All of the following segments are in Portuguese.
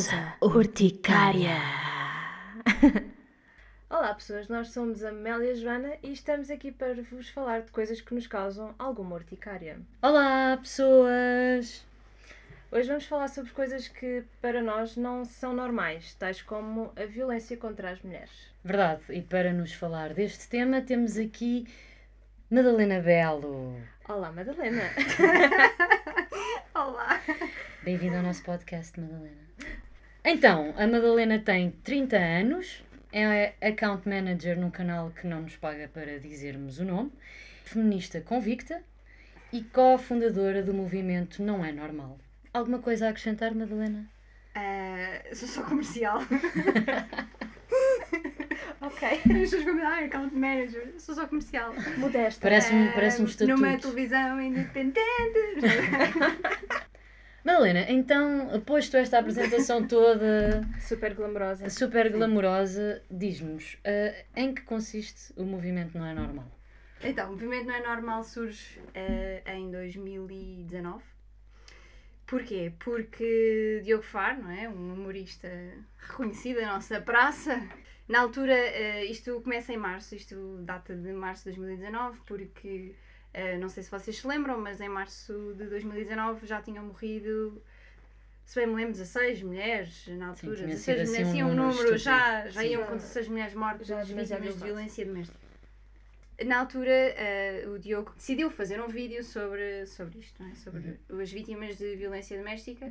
Pausa urticária. Olá pessoas, nós somos a Amélia Joana e estamos aqui para vos falar de coisas que nos causam alguma urticária. Olá, pessoas! Hoje vamos falar sobre coisas que para nós não são normais, tais como a violência contra as mulheres. Verdade, e para nos falar deste tema temos aqui Madalena Belo. Olá Madalena! Olá! Bem-vinda ao nosso podcast, Madalena. Então, a Madalena tem 30 anos, é account manager num canal que não nos paga para dizermos o nome, feminista convicta e co-fundadora do movimento Não É Normal. Alguma coisa a acrescentar, Madalena? Uh, sou só comercial. ok. As pessoas ficam ah, account manager. Sou só comercial. Modesta. Parece-me Uh, parece um estatuto. Numa televisão independente. Madalena, então, posto esta apresentação toda Super glamourosa. super glamourosa, diz-nos uh, em que consiste o movimento Não É Normal? então, o movimento não é normal surge uh, em 2019. Porquê? Porque Diogo Faro, não é? Um humorista reconhecido da nossa praça. Na altura, uh, isto começa em março, isto data de março de 2019, porque uh, não sei se vocês se lembram, mas em março de 2019 já tinham morrido, se bem me lembro, 16 mulheres na altura. tinha 16 sido assim mulheres, um sim, um número já, já Sim. iam com 16 mulheres mortas, Já vítimas demasiado de violência doméstica. Na altura, eh, o Diogo decidiu fazer um vídeo sobre, sobre isto, é? sobre as vítimas de violência doméstica,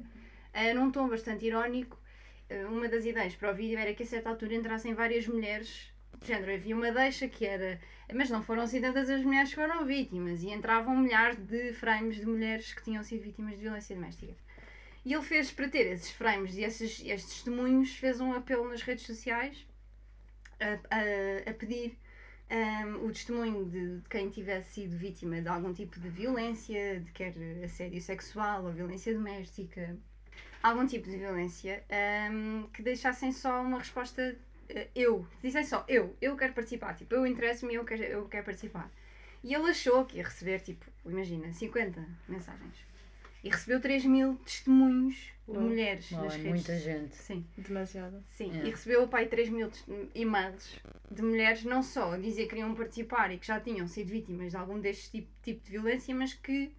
eh, num tom bastante irónico. Eh, uma das ideias para o vídeo era que a certa altura entrassem várias mulheres, de género, havia uma deixa que era, mas não foram assim tantas as mulheres que foram vítimas, e entravam milhares de frames de mulheres que tinham sido vítimas de violência doméstica. E ele fez, para ter esses frames e esses, esses testemunhos, fez um apelo nas redes sociais a, a, a pedir um, o testemunho de, de quem tivesse sido vítima de algum tipo de violência, de quer assédio sexual ou violência doméstica, algum tipo de violência, um, que deixassem só uma resposta eu, dissem só eu, eu quero participar, tipo, eu interesso-me, eu quero, eu quero participar. E ele achou que ia receber, tipo, imagina, 50 mensagens. E recebeu 3 mil testemunhos de mulheres Uau, nas é redes. muita gente. Sim. Demasiado. Sim, É. e recebeu pai 3 mil e-mails de mulheres não só a dizer que queriam participar e que já tinham sido vítimas de algum deste tipo, tipo de violência, mas que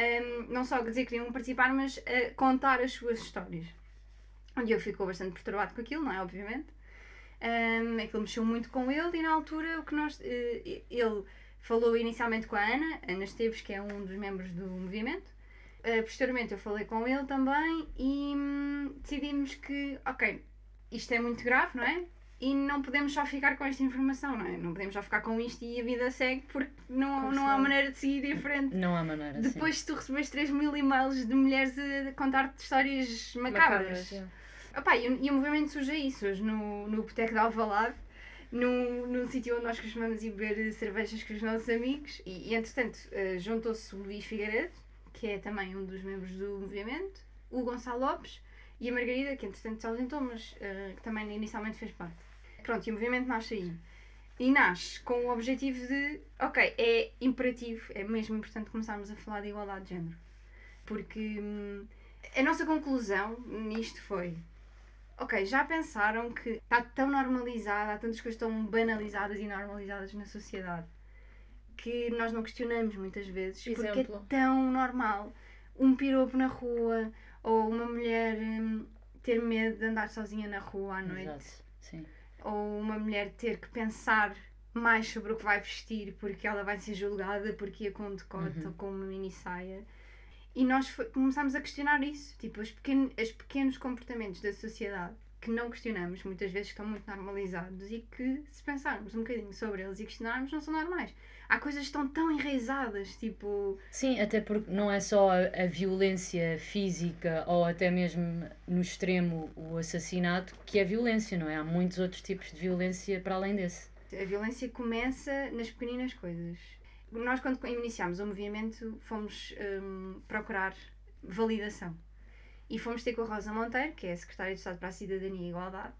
hum, não só a dizer que queriam participar, mas a contar as suas histórias. Onde eu ficou bastante perturbado com aquilo, não é? Obviamente. Um, aquilo mexeu muito com ele e na altura o que nós. eh, ele falou inicialmente com a Ana, Ana Esteves, que é um dos membros do movimento. Uh, posteriormente eu falei com ele também e hum, decidimos que, ok, isto é muito grave, não é? E não podemos só ficar com esta informação, não é? Não podemos só ficar com isto e a vida segue porque não, Como não há maneira de seguir em frente. Não há maneira. Depois de tu recebes 3 mil e-mails de mulheres a contar-te histórias macabras. yeah. Opa, e, e o movimento surge aí, surge no, no Boteco de Alvalade, num, num sítio onde nós costumamos ir beber cervejas com os nossos amigos e, e entretanto eh, juntou-se o Luís Figueiredo, que é também um dos membros do movimento, o Gonçalo Lopes e a Margarida, que entretanto se ausentou, mas eh, que também inicialmente fez parte. Pronto, e o movimento nasce aí. E nasce com o objetivo de, ok, é imperativo, é mesmo importante começarmos a falar de igualdade de género. Porque hum, a nossa conclusão nisto foi, ok, já pensaram que está tão normalizado, há tantas coisas tão banalizadas e normalizadas na sociedade que nós não questionamos muitas vezes porque é Exemplo. tão normal um piropo na rua ou uma mulher hum, ter medo de andar sozinha na rua à noite ou uma mulher ter que pensar mais sobre o que vai vestir porque ela vai ser julgada porque ia com um decote Uhum. ou com uma mini saia. E nós começámos a questionar isso, tipo, os, os pequenos comportamentos da sociedade que não questionamos, muitas vezes estão muito normalizados e que, se pensarmos um bocadinho sobre eles e questionarmos, não são normais. Há coisas que estão tão enraizadas, tipo, Sim, até porque não é só a, a violência física ou até mesmo no extremo o assassinato que é violência, não é? Há muitos outros tipos de violência para além desse. A violência começa nas pequeninas coisas. Nós, quando iniciámos o movimento, fomos hum, procurar validação. E fomos ter com a Rosa Monteiro, que é a Secretária de Estado para a Cidadania e Igualdade,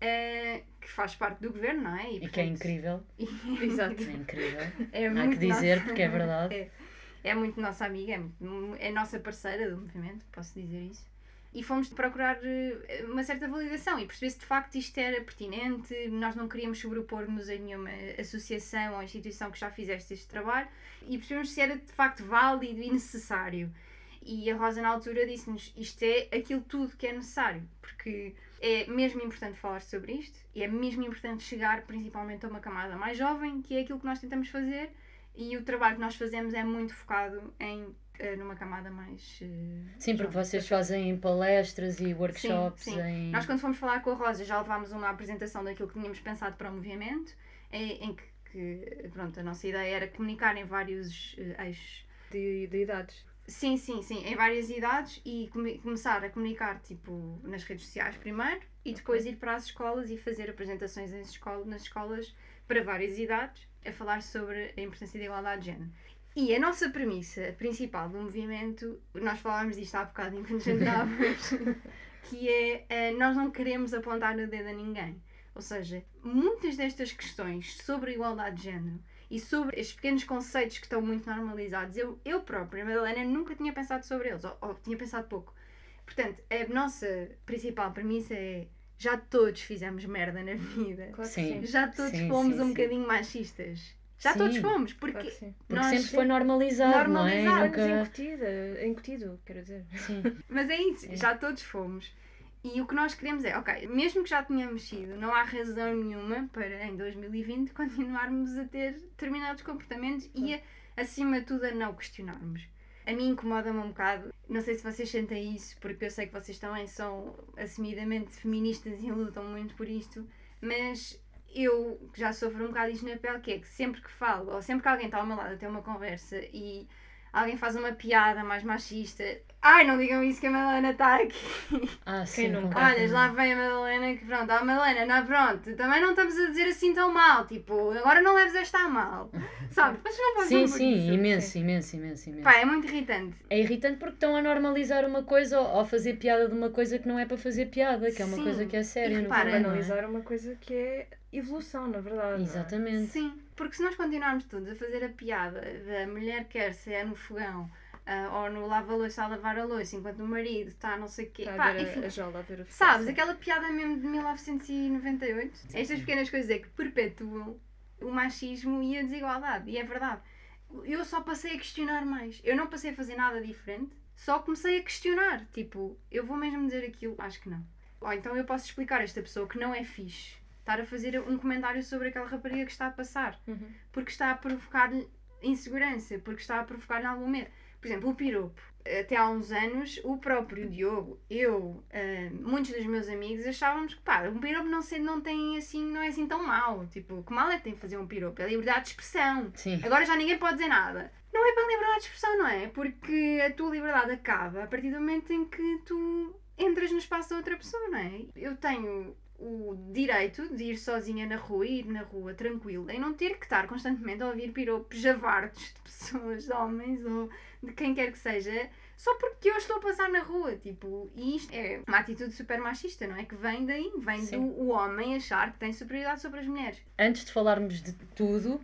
eh, que faz parte do governo, não é? E que é portanto, incrível. Exato. É incrível. é Há que dizer nossa- porque é verdade. É, é muito nossa amiga, é, muito- é nossa parceira do movimento, posso dizer isso. E fomos procurar eh, uma certa validação e perceber se de facto isto era pertinente. Nós não queríamos sobrepor-nos a nenhuma associação ou instituição que já fizesse este trabalho e percebemos se era de facto válido e necessário. E a Rosa, na altura, disse-nos: isto é aquilo tudo que é necessário, porque é mesmo importante falar sobre isto e é mesmo importante chegar principalmente a uma camada mais jovem, que é aquilo que nós tentamos fazer. E o trabalho que nós fazemos é muito focado em numa camada mais. Uh, sim, porque vocês fazem palestras e workshops. Sim, sim. Em... Nós, quando fomos falar com a Rosa, já levámos uma apresentação daquilo que tínhamos pensado para o movimento, em, em que, que, pronto, a nossa ideia era comunicar em vários uh, eixos de, de idades. Sim, sim, sim, em várias idades e come começar a comunicar tipo nas redes sociais primeiro e depois ir para as escolas e fazer apresentações nas escolas, nas escolas para várias idades a falar sobre a importância da igualdade de género. E a nossa premissa principal do movimento, nós falámos disto há bocado enquanto jantávamos, que é uh, nós não queremos apontar o dedo a ninguém. Ou seja, muitas destas questões sobre a igualdade de género e sobre estes pequenos conceitos que estão muito normalizados, eu, eu própria, Madalena, nunca tinha pensado sobre eles, ou, ou tinha pensado pouco. Portanto, a nossa principal premissa é já todos fizemos merda na vida. Claro sim. Já todos sim, fomos sim, um sim. bocadinho machistas. Já Sim. todos fomos, porque, Claro. Porque nós sempre foi normalizado, não é? Normalizado, Foi-nos Nunca... incutida, incutido, quero dizer. Sim. Mas é isso, É. já todos fomos. E o que nós queremos é, ok, mesmo que já tenhamos sido, não há razão nenhuma para em 2020 continuarmos a ter determinados comportamentos e, a, acima de tudo, a não questionarmos. A mim incomoda-me um bocado, não sei se vocês sentem isso, porque eu sei que vocês também são assumidamente feministas e lutam muito por isto, mas eu já sofro um bocado isto na pele, que é que sempre que falo, ou sempre que alguém está ao meu lado a ter uma conversa e alguém faz uma piada mais machista, ai, não digam isso que a Madalena está aqui. Ah, sim. nunca? Olha, lá vem a Madalena que pronto, a Madalena, não, pronto, também não estamos a dizer assim tão mal, tipo, agora não leves esta a mal, sabe? Mas não passam Sim, sim, isso. imenso, imenso, imenso, imenso. Pá, é muito irritante. É irritante porque estão a normalizar uma coisa ou a fazer piada de uma coisa que não é para fazer piada, que é uma Sim. coisa que é séria. E no repara, não é? Analisar uma coisa que é evolução, na verdade. é? Exatamente. Sim, porque se nós continuarmos todos a fazer a piada da mulher quer se é no fogão ah, ou no lava-louça a lavar a louça enquanto o marido está não sei o quê, Está pá, a ver enfim, a, Jola a ver o Sabes, aquela piada mesmo de 1998? Estas pequenas coisas é que perpetuam o machismo e a desigualdade. E é verdade. Eu só passei a questionar mais. Eu não passei a fazer nada diferente, só comecei a questionar. Tipo, eu vou mesmo dizer aquilo? Acho que não. Ou então eu posso explicar a esta pessoa que não é fixe estar a fazer um comentário sobre aquela rapariga que está a passar. Uhum. Porque está a provocar-lhe insegurança, porque está a provocar-lhe algum medo. Por exemplo, o piropo. Até há uns anos, o próprio Diogo, eu, ah, muitos dos meus amigos achávamos que pá, um piropo não, sei, não tem assim, não é assim tão mau. Tipo, que mal é que tem fazer um piropo? É liberdade de expressão. Sim. Agora já ninguém pode dizer nada. Não é para liberdade de expressão, não é? Porque a tua liberdade acaba a partir do momento em que tu entras no espaço da outra pessoa, não é? Eu tenho o direito de ir sozinha na rua e ir na rua tranquila e não ter que estar constantemente a ouvir piropos javardos de pessoas, de homens ou de quem quer que seja, só porque eu estou a passar na rua. Tipo, e isto é uma atitude super machista, não é? Que vem daí, vem Sim. do o homem achar que tem superioridade sobre as mulheres. Antes de falarmos de tudo,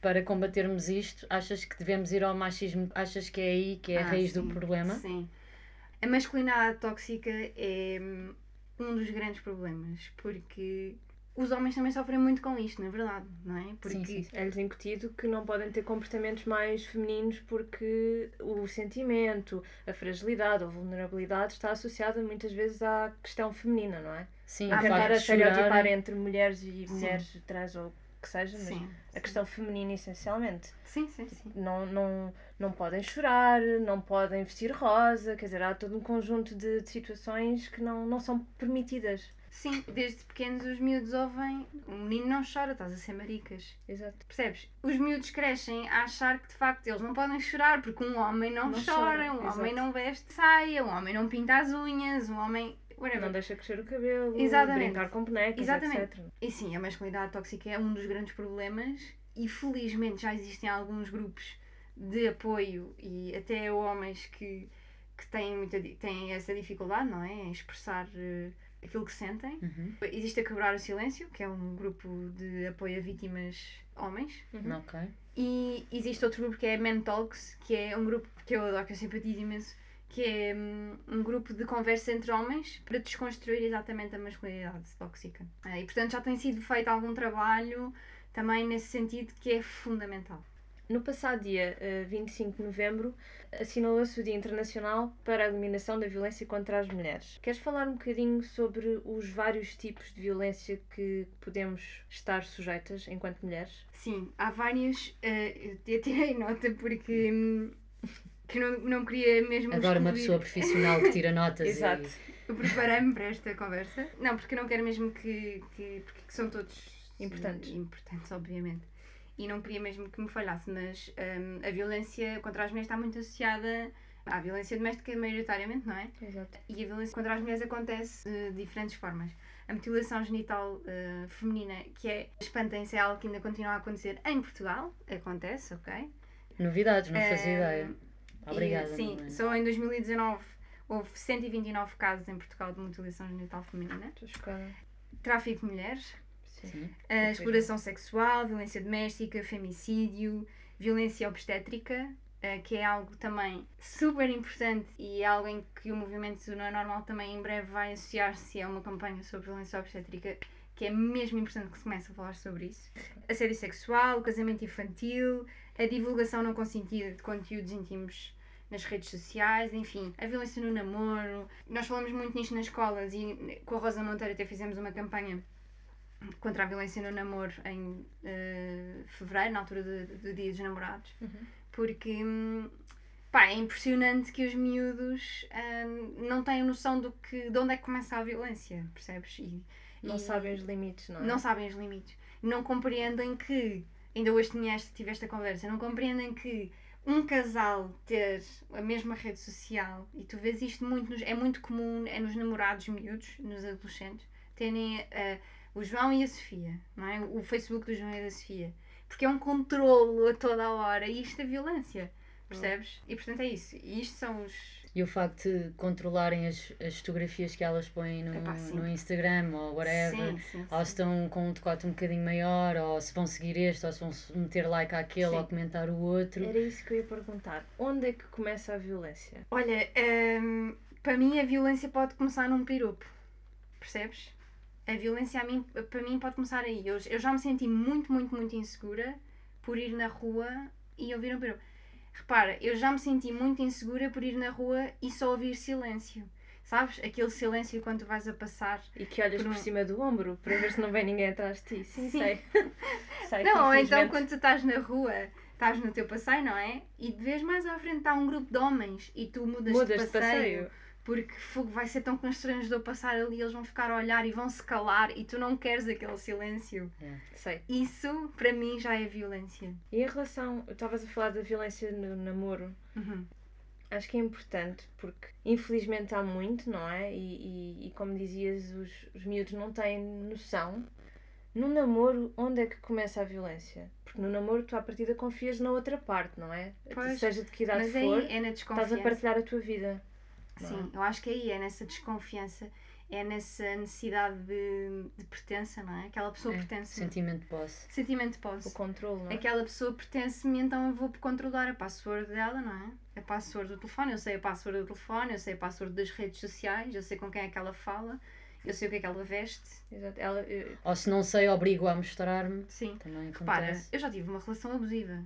para combatermos isto, achas que devemos ir ao machismo? Achas que é aí que é a Ah, raiz sim, do problema? Sim. A masculinidade tóxica é hum, um dos grandes problemas, porque os homens também sofrem muito com isto, na verdade, não é? Porque Sim, sim, sim. É-lhes incutido que não podem ter comportamentos mais femininos porque o sentimento, a fragilidade ou vulnerabilidade está associada muitas vezes à questão feminina, não é? Sim, tentar a de chorar- estereotipar entre mulheres e Sim. mulheres trans ou que seja, mas Sim, a questão feminina essencialmente. sim, sim, sim. Não, não, não podem chorar, não podem vestir rosa, quer dizer, há todo um conjunto de, de situações que não, não são permitidas. Sim, desde pequenos os miúdos ouvem o menino não chora, estás a ser maricas. Exato. Percebes? Os miúdos crescem a achar que de facto eles não podem chorar porque um homem não, Não chora, chora, um homem exato. não veste saia, um homem não pinta as unhas, um homem. Whatever. Não deixa crescer o cabelo, Exatamente. brincar com bonecas, Exatamente. etc. E sim, a masculinidade tóxica é um dos grandes problemas e felizmente já existem alguns grupos de apoio e até homens que, que têm, muita, têm essa dificuldade, não é? Em expressar eh, aquilo que sentem. Uhum. Existe a Quebrar o Silêncio, que é um grupo de apoio a vítimas homens. Uhum. Ok. E existe outro grupo que é Men Talks, que é um grupo que eu adoro, que eu simpatizo imenso, que é hum, um grupo de conversa entre homens para desconstruir exatamente a masculinidade tóxica. Ah, e portanto já tem sido feito algum trabalho também nesse sentido que é fundamental. No passado dia uh, 25 de novembro, assinalou-se o Dia Internacional para a Eliminação da Violência contra as Mulheres. Queres falar um bocadinho sobre os vários tipos de violência que podemos estar sujeitas enquanto mulheres? Sim, há vários. Uh, eu tirei nota porque. Hum, que não, não queria mesmo. Adoro uma pessoa profissional que tira notas Exato. e Eu preparei-me para esta conversa. Não, porque eu não quero mesmo que. que porque são todos Importantes. sim, importantes, obviamente. E não queria mesmo que me falhasse, mas hum, a violência contra as mulheres está muito associada à violência doméstica, maioritariamente, não é? Exato. E a violência contra as mulheres acontece de diferentes formas. A mutilação genital eh, feminina, que é, espantem-se, é algo que ainda continua a acontecer em Portugal, acontece, ok? novidades, não fazia Eh, ideia. Obrigada. E, sim, só em 2019 houve 129 casos em Portugal de mutilação genital feminina. Estou chocada. Tráfico de mulheres, Sim. A exploração sexual, violência doméstica, femicídio, violência obstétrica, eh, que é algo também super importante e é algo em que o movimento não é normal também em breve vai associar-se a uma campanha sobre violência obstétrica que é mesmo importante que se comece a falar sobre isso. Assédio sexual, o casamento infantil, a divulgação não consentida de conteúdos íntimos nas redes sociais, enfim, a violência no namoro. Nós falamos muito nisto nas escolas e com a Rosa Monteiro até fizemos uma campanha contra a violência no namoro em eh, fevereiro, na altura do, do Dia dos Namorados, porque hum, pá, é impressionante que os miúdos hum, não têm noção do que, de onde é que começa a violência, percebes? E, Não e sabem os limites, não é? não sabem os limites. Não compreendem que, ainda hoje tinha esta, tive esta conversa, não compreendem que um casal ter a mesma rede social, e tu vês isto muito, nos- é muito comum, é nos namorados miúdos, nos adolescentes, terem eh, o João e a Sofia, não é? O Facebook do João e da Sofia. Porque é um controlo a toda a hora e isto é violência, percebes? E portanto é isso. E isto são os. E o facto de controlarem as, as fotografias que elas põem no, Epá, no Instagram ou whatever, Sim, sim, ou se estão com um decote um bocadinho maior, ou se vão seguir este, ou se vão meter like àquele Sim. ou comentar o outro. Era isso que eu ia perguntar. Onde é que começa a violência? Olha, hum, para mim a violência pode começar num piropo. Percebes? A violência a mim, para mim pode começar aí. Eu, eu já me senti muito, muito, muito insegura por ir na rua e ouvir um piropo. Repara, eu já me senti muito insegura por ir na rua e só ouvir silêncio. Sabes? Aquele silêncio quando tu vais a passar. E que olhas Por por, um- cima do ombro para ver se não vem ninguém atrás de ti. Sim, Sim. sei. sei Não, ou então quando tu estás na rua, estás no teu passeio, não é? E de vez mais à frente está um grupo de homens e tu mudas, mudas de de passeio. Porque fogo vai ser tão constrangedor passar ali, eles vão ficar a olhar e vão se calar e tu não queres aquele silêncio. Sei. Isso para mim já é violência. E em relação, estavas a falar da violência no namoro, Uhum. acho que é importante porque infelizmente há muito, não é? E, e, e como dizias, os, os miúdos não têm noção. No namoro, onde é que começa a violência? Porque no namoro tu à partida confias na outra parte, não é? Pois, Seja de que idade Mas for, aí é na desconfiança. estás a partilhar a tua vida. Não é? Sim, eu acho que aí é nessa desconfiança, é nessa necessidade de, de pertença, não é? Aquela pessoa É, pertence. Sentimento de posse. Sentimento de posse. O controle, não é? Aquela pessoa pertence-me, então eu vou controlar a password dela, não é? A password do telefone, eu sei a password do telefone, eu sei a password das redes sociais, eu sei com quem é que ela fala, eu sei o que é que ela veste. Exato. Ela, eu- Ou se não sei, obrigo a mostrar-me. Sim. Também Repara, acontece. eu já tive uma relação abusiva.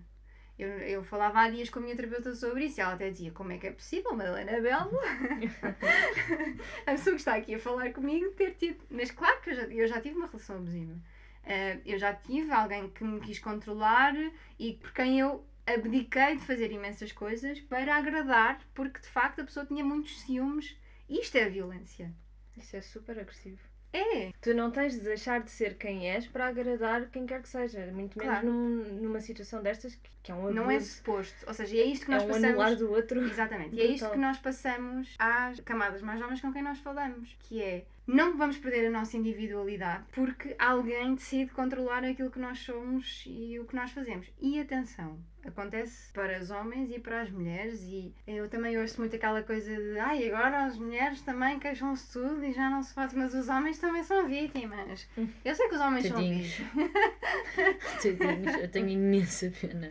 Eu, eu falava há dias com a minha terapeuta sobre isso e ela até dizia: Como é que é possível, Madalena Belo? a pessoa que está aqui a falar comigo ter tido. Mas claro que eu já, eu já tive uma relação abusiva. Ah, eu já tive alguém que me quis controlar e por quem eu abdiquei de fazer imensas coisas para agradar, porque de facto a pessoa tinha muitos ciúmes. Isto é violência. isso é super agressivo. É, Tu não tens de deixar de ser quem és para agradar quem quer que seja. Muito menos Claro. num- numa situação destas que, que é um abuso. não é suposto. Ou seja, é isto que é nós um passamos. anular do outro. Exatamente. E é isto que nós passamos às camadas mais jovens com quem nós falamos, que é não vamos perder a nossa individualidade porque alguém decide controlar aquilo que nós somos e o que nós fazemos. E atenção, Acontece para os homens e para as mulheres e eu também ouço muito aquela coisa de ai, agora as mulheres também queixam-se tudo e já não se faz, mas os homens também são vítimas. Eu sei que os homens Tadinhos. são vítimas. Tadinhos, eu tenho imensa pena.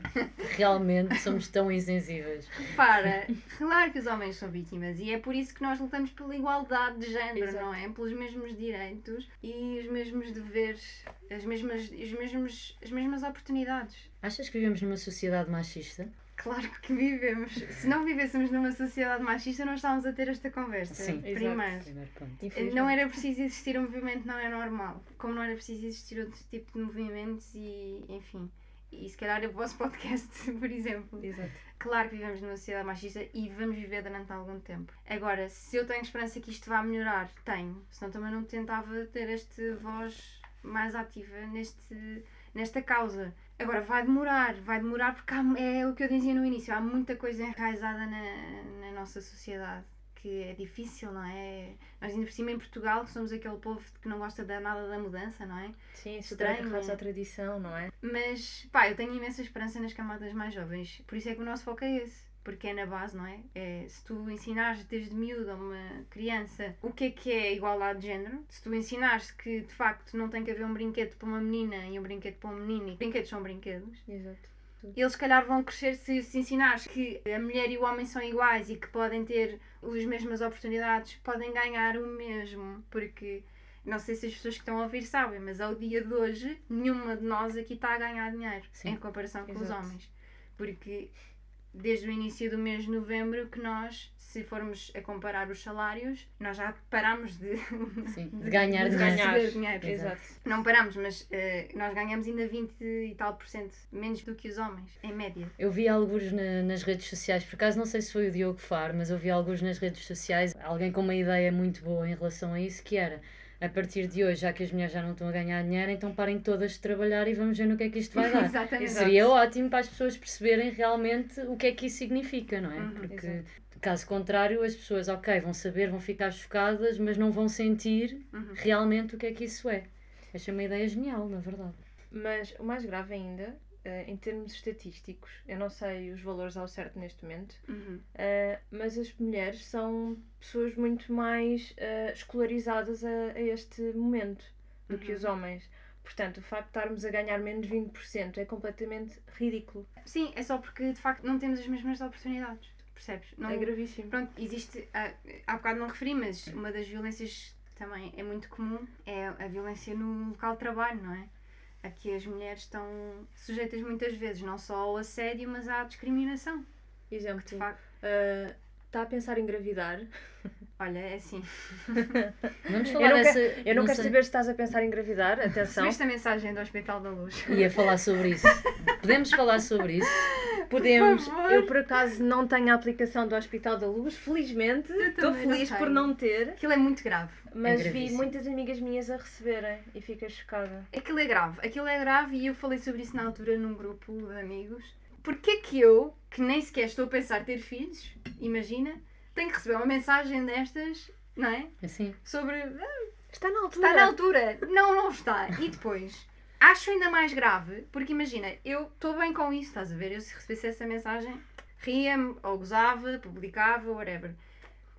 Realmente somos tão insensíveis. Para, claro que os homens são vítimas e é por isso que nós lutamos pela igualdade de género, Exato. não é? Pelos mesmos direitos e os mesmos deveres, as mesmas, os mesmos, as mesmas oportunidades. Achas que vivemos numa sociedade machista? Claro que vivemos. Se não vivêssemos numa sociedade machista, não estávamos a ter esta conversa. Sim. Primeiro. Primeiro ponto. Não era preciso existir um movimento, não é normal. Como não era preciso existir outro tipo de movimentos e, enfim. E se calhar o vosso podcast, por exemplo. Exato. Claro que vivemos numa sociedade machista e vamos viver durante algum tempo. Agora, se eu tenho esperança que isto vá melhorar, tenho. Senão também não tentava ter esta voz mais ativa neste, nesta causa. Agora, vai demorar, vai demorar porque há- é o que eu dizia no início, há muita coisa enraizada na, na nossa sociedade que é difícil, não é? Nós ainda por cima em Portugal, que somos aquele povo que não gosta de nada da mudança, não é? Sim, Estranho, agarrados é? à tradição, não é? Mas, pá, eu tenho imensa esperança nas camadas mais jovens. Por isso é que o nosso foco é esse. Porque é na base, não é? é se tu ensinares desde miúdo a uma criança o que é que é igualdade de género, se tu ensinares que de facto não tem que haver um brinquedo para uma menina e um brinquedo para um menino, e brinquedos são brinquedos, Exato. Eles se calhar vão crescer se, se ensinares que a mulher e o homem são iguais e que podem ter as mesmas oportunidades, podem ganhar o mesmo. Porque não sei se as pessoas que estão a ouvir sabem, mas ao dia de hoje nenhuma de nós aqui está a ganhar dinheiro Sim. em comparação com os Exato. homens. Porque desde o início do mês de novembro que nós, se formos a comparar os salários, nós já paramos de, Sim, de ganhar de dinheiro. dinheiro. Exato. Não paramos, mas eh, nós ganhamos ainda 20 e tal por cento menos do que os homens, em média. Eu vi alguns na- nas redes sociais, por acaso não sei se foi o Diogo Faro, mas eu vi alguns nas redes sociais, alguém com uma ideia muito boa em relação a isso, que era a partir de hoje, já que as mulheres já não estão a ganhar dinheiro, então parem todas de trabalhar e vamos ver no que é que isto vai dar. Exatamente. Seria ótimo para as pessoas perceberem realmente o que é que isso significa, não é? Uhum, Porque, exato. Caso contrário, as pessoas, ok, vão saber, vão ficar chocadas, mas não vão sentir Uhum. realmente o que é que isso é. Achei uma ideia genial, na verdade. Mas o mais grave ainda, eh, em termos estatísticos, eu não sei os valores ao certo neste momento, Uhum. eh, mas as mulheres são pessoas muito mais eh, escolarizadas a, a este momento do que Uhum. os homens. Portanto, o facto de estarmos a ganhar menos 20% é completamente ridículo. Sim, é só porque de facto não temos as mesmas oportunidades. Percebes? Não, É gravíssimo. Pronto, existe. ah, Há bocado não referi, mas uma das violências que também é muito comum é a violência no local de trabalho, não é? A que as mulheres estão sujeitas muitas vezes não só ao assédio, mas à discriminação. Exemplo, De facto, está a pensar em engravidar. olha, é assim. Vamos Eu falar não, dessa. quero, eu não quero sei- saber se estás a pensar em engravidar, atenção. Recebeste a mensagem do Hospital da Luz. Ia falar sobre isso. Podemos falar sobre isso? Podemos. favor. Eu por acaso não tenho a aplicação do Hospital da Luz, felizmente. Estou também não feliz por não ter, Aquilo é muito grave. mas vi gravíssimo. muitas amigas minhas a receberem e fiquei chocada. Aquilo é grave, aquilo é grave e eu falei sobre isso na altura num grupo de amigos. Porque é que eu, que nem sequer estou a pensar ter filhos, imagina, tenho que receber uma mensagem destas, não é? Assim. Sobre. "Ah, Está na altura. Está na altura. Não, não está. E depois, acho ainda mais grave, porque imagina, eu estou bem com isso, estás a ver? Eu se recebesse essa mensagem, ria-me, ou gozava, publicava, whatever.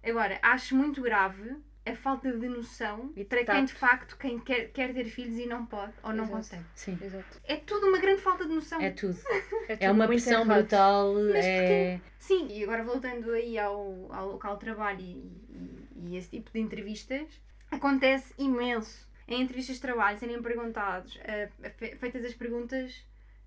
Agora, acho muito grave a falta de noção E para quem de facto quem quer, quer ter filhos e não pode ou não Exato. consegue. Sim. Exato. É tudo uma grande falta de noção. É tudo. É, É uma tudo muito pressão errado. brutal. Mas É... Sim, e agora voltando aí ao, ao local de trabalho e, e- e esse tipo de entrevistas, acontece imenso. Em entrevistas de trabalho serem perguntados, fe- feitas as perguntas,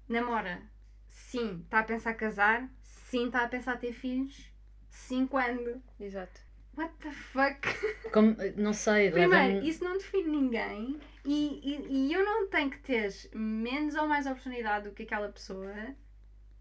namora? Sim. Está a pensar casar? Sim. Está a pensar ter filhos? Sim, quando? Exato. What the fuck? Como, não sei, Primeiro, isso não define ninguém e, e, e eu não tenho que ter menos ou mais oportunidade do que aquela pessoa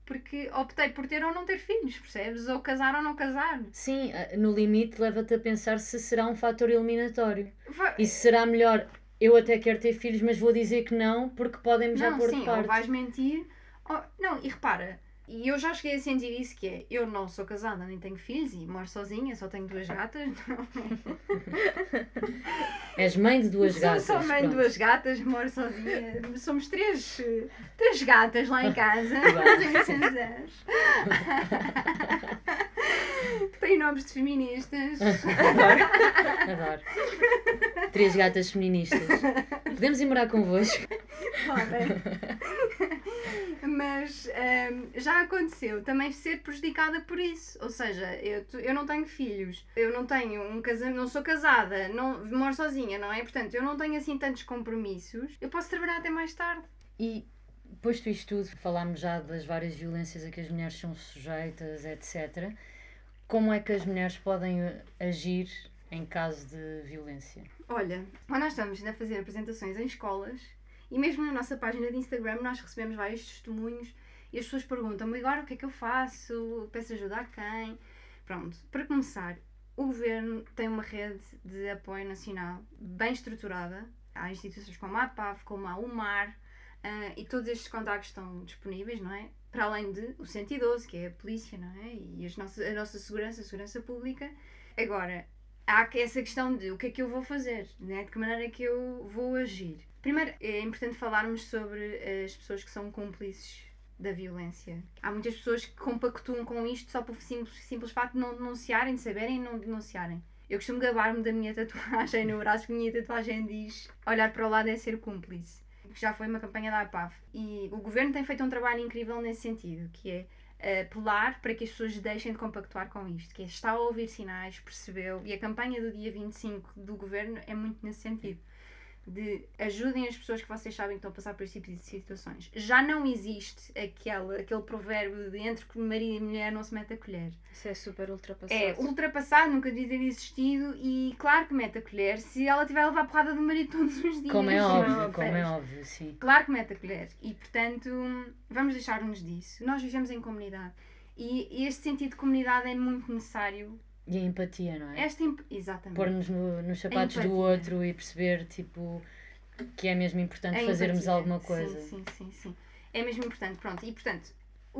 porque optei por ter ou não ter filhos, percebes? Ou casar ou não casar. Sim, eh, no limite leva-te a pensar se será um fator eliminatório. Va- E se será melhor, eu até quero ter filhos, mas vou dizer que não, porque podem-me já não, pôr sim, de ou parte. vais mentir. ou- Não, e repara, E eu já cheguei a sentir isso, que é, eu não sou casada, nem tenho filhos e moro sozinha, só tenho duas gatas. És mãe de duas sou, gatas. Sou mãe de pronto. duas gatas, moro sozinha. Somos três, três gatas lá em casa. Tem nomes de feministas. Adoro. Três gatas feministas. Podemos ir morar convosco? Podem. Mas hum, já aconteceu também ser prejudicada por isso. Ou seja, eu, eu não tenho filhos, eu não tenho um casamento, não sou casada, não, moro sozinha, não é? Portanto, eu não tenho assim tantos compromissos. Eu posso trabalhar até mais tarde. E posto isto tudo, falámos já das várias violências a que as mulheres são sujeitas, etc. Como é que as mulheres podem eh, agir em caso de violência? Olha, nós estamos a fazer apresentações em escolas e mesmo na nossa página de Instagram nós recebemos vários testemunhos e as pessoas perguntam-me agora o que é que eu faço, peço ajuda a quem. Pronto, para começar, o governo tem uma rede de apoio nacional bem estruturada. Há instituições como a APAV, como a UMAR, ah, e todos estes contactos estão disponíveis, não é? Para além de o 112, que é a polícia, não é? E as nossas, a nossa segurança, a segurança pública. Agora, há essa questão de o que é que eu vou fazer, né? de que maneira é que eu vou agir. Primeiro, é importante falarmos sobre as pessoas que são cúmplices da violência. Há muitas pessoas que compactuam com isto só por simples, simples facto de não denunciarem, de saberem e não denunciarem. Eu costumo gabar-me da minha tatuagem no braço, porque a minha tatuagem diz olhar para o lado é ser cúmplice. Que já foi uma campanha da APAV. E o governo tem feito um trabalho incrível nesse sentido, que é apelar para que as pessoas deixem de compactuar com isto, que é está a ouvir sinais, percebeu, e a campanha do dia 25 do governo é muito nesse sentido. De ajudem as pessoas que vocês sabem que estão a passar por esse tipo de situações. Já não existe aquele, aquele provérbio de entre marido e mulher não se mete a colher. Isso é super ultrapassado. É ultrapassado, nunca devia ter existido e claro que mete a colher se ela tiver a levar porrada do marido todos os dias. Como é não óbvio, percebes? como é óbvio, sim. Claro que mete a colher. E portanto, vamos deixar-nos disso. Nós vivemos em comunidade. E este sentido de comunidade é muito necessário. E a empatia, não é? Esta imp... Exatamente. Pôr-nos no- nos sapatos do outro e perceber, tipo, que é mesmo importante A fazermos empatia. alguma coisa. Sim, sim, sim, sim. É mesmo importante. Pronto. E portanto,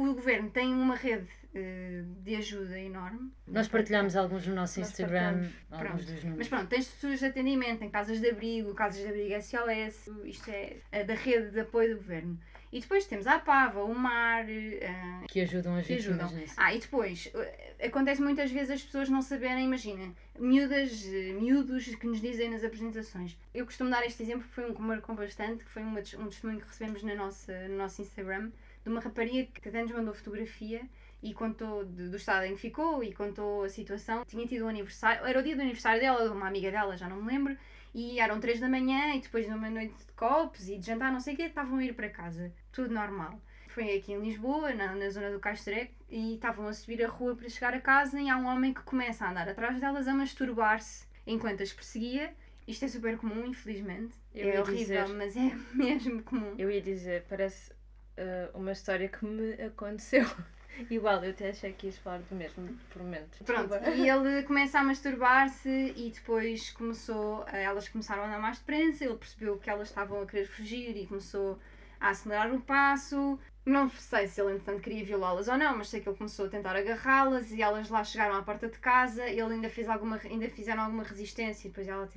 o governo tem uma rede eh, de ajuda enorme. Nós partilhamos alguns no nosso Nós Instagram, alguns dos números. Mas pronto, tens estruturas de atendimento, tem casas de abrigo, casas de abrigo SOS, isto é da rede de apoio do governo. E depois temos a APAVA, o MAR, eh, que ajudam as que vítimas ajudam. nisso. Ah, e depois, eh, acontece muitas vezes as pessoas não saberem, imagina, miúdas, miúdos que nos dizem nas apresentações. Eu costumo dar este exemplo, foi um que marcou bastante, que foi uma, um testemunho que recebemos na nossa, no nosso Instagram, de uma rapariga que até nos mandou fotografia e contou do estado em que ficou e contou a situação. Tinha tido um aniversário, era o dia do aniversário dela, de uma amiga dela, já não me lembro, e eram três da manhã e depois de uma noite de copos e de jantar, não sei o quê, estavam a ir para casa. Tudo normal. Foi aqui em Lisboa, na, na zona do Castrec, e estavam a subir a rua para chegar a casa e há um homem que começa a andar atrás delas a masturbar-se enquanto as perseguia. Isto é super comum, infelizmente. Eu é horrível, dizer- mas é mesmo comum. Eu ia dizer, parece ah, uma história que me aconteceu. Igual, eu até achei que ias falar do mesmo por momentos. Pronto, e ele começa a masturbar-se e depois começou, eh, elas começaram a andar mais depressa, ele percebeu que elas estavam a querer fugir e começou a acelerar o passo. Não sei se ele entretanto queria violá-las ou não, mas sei que ele começou a tentar agarrá-las e elas lá chegaram à porta de casa, ele ainda fez alguma, ainda fizeram alguma resistência e depois ela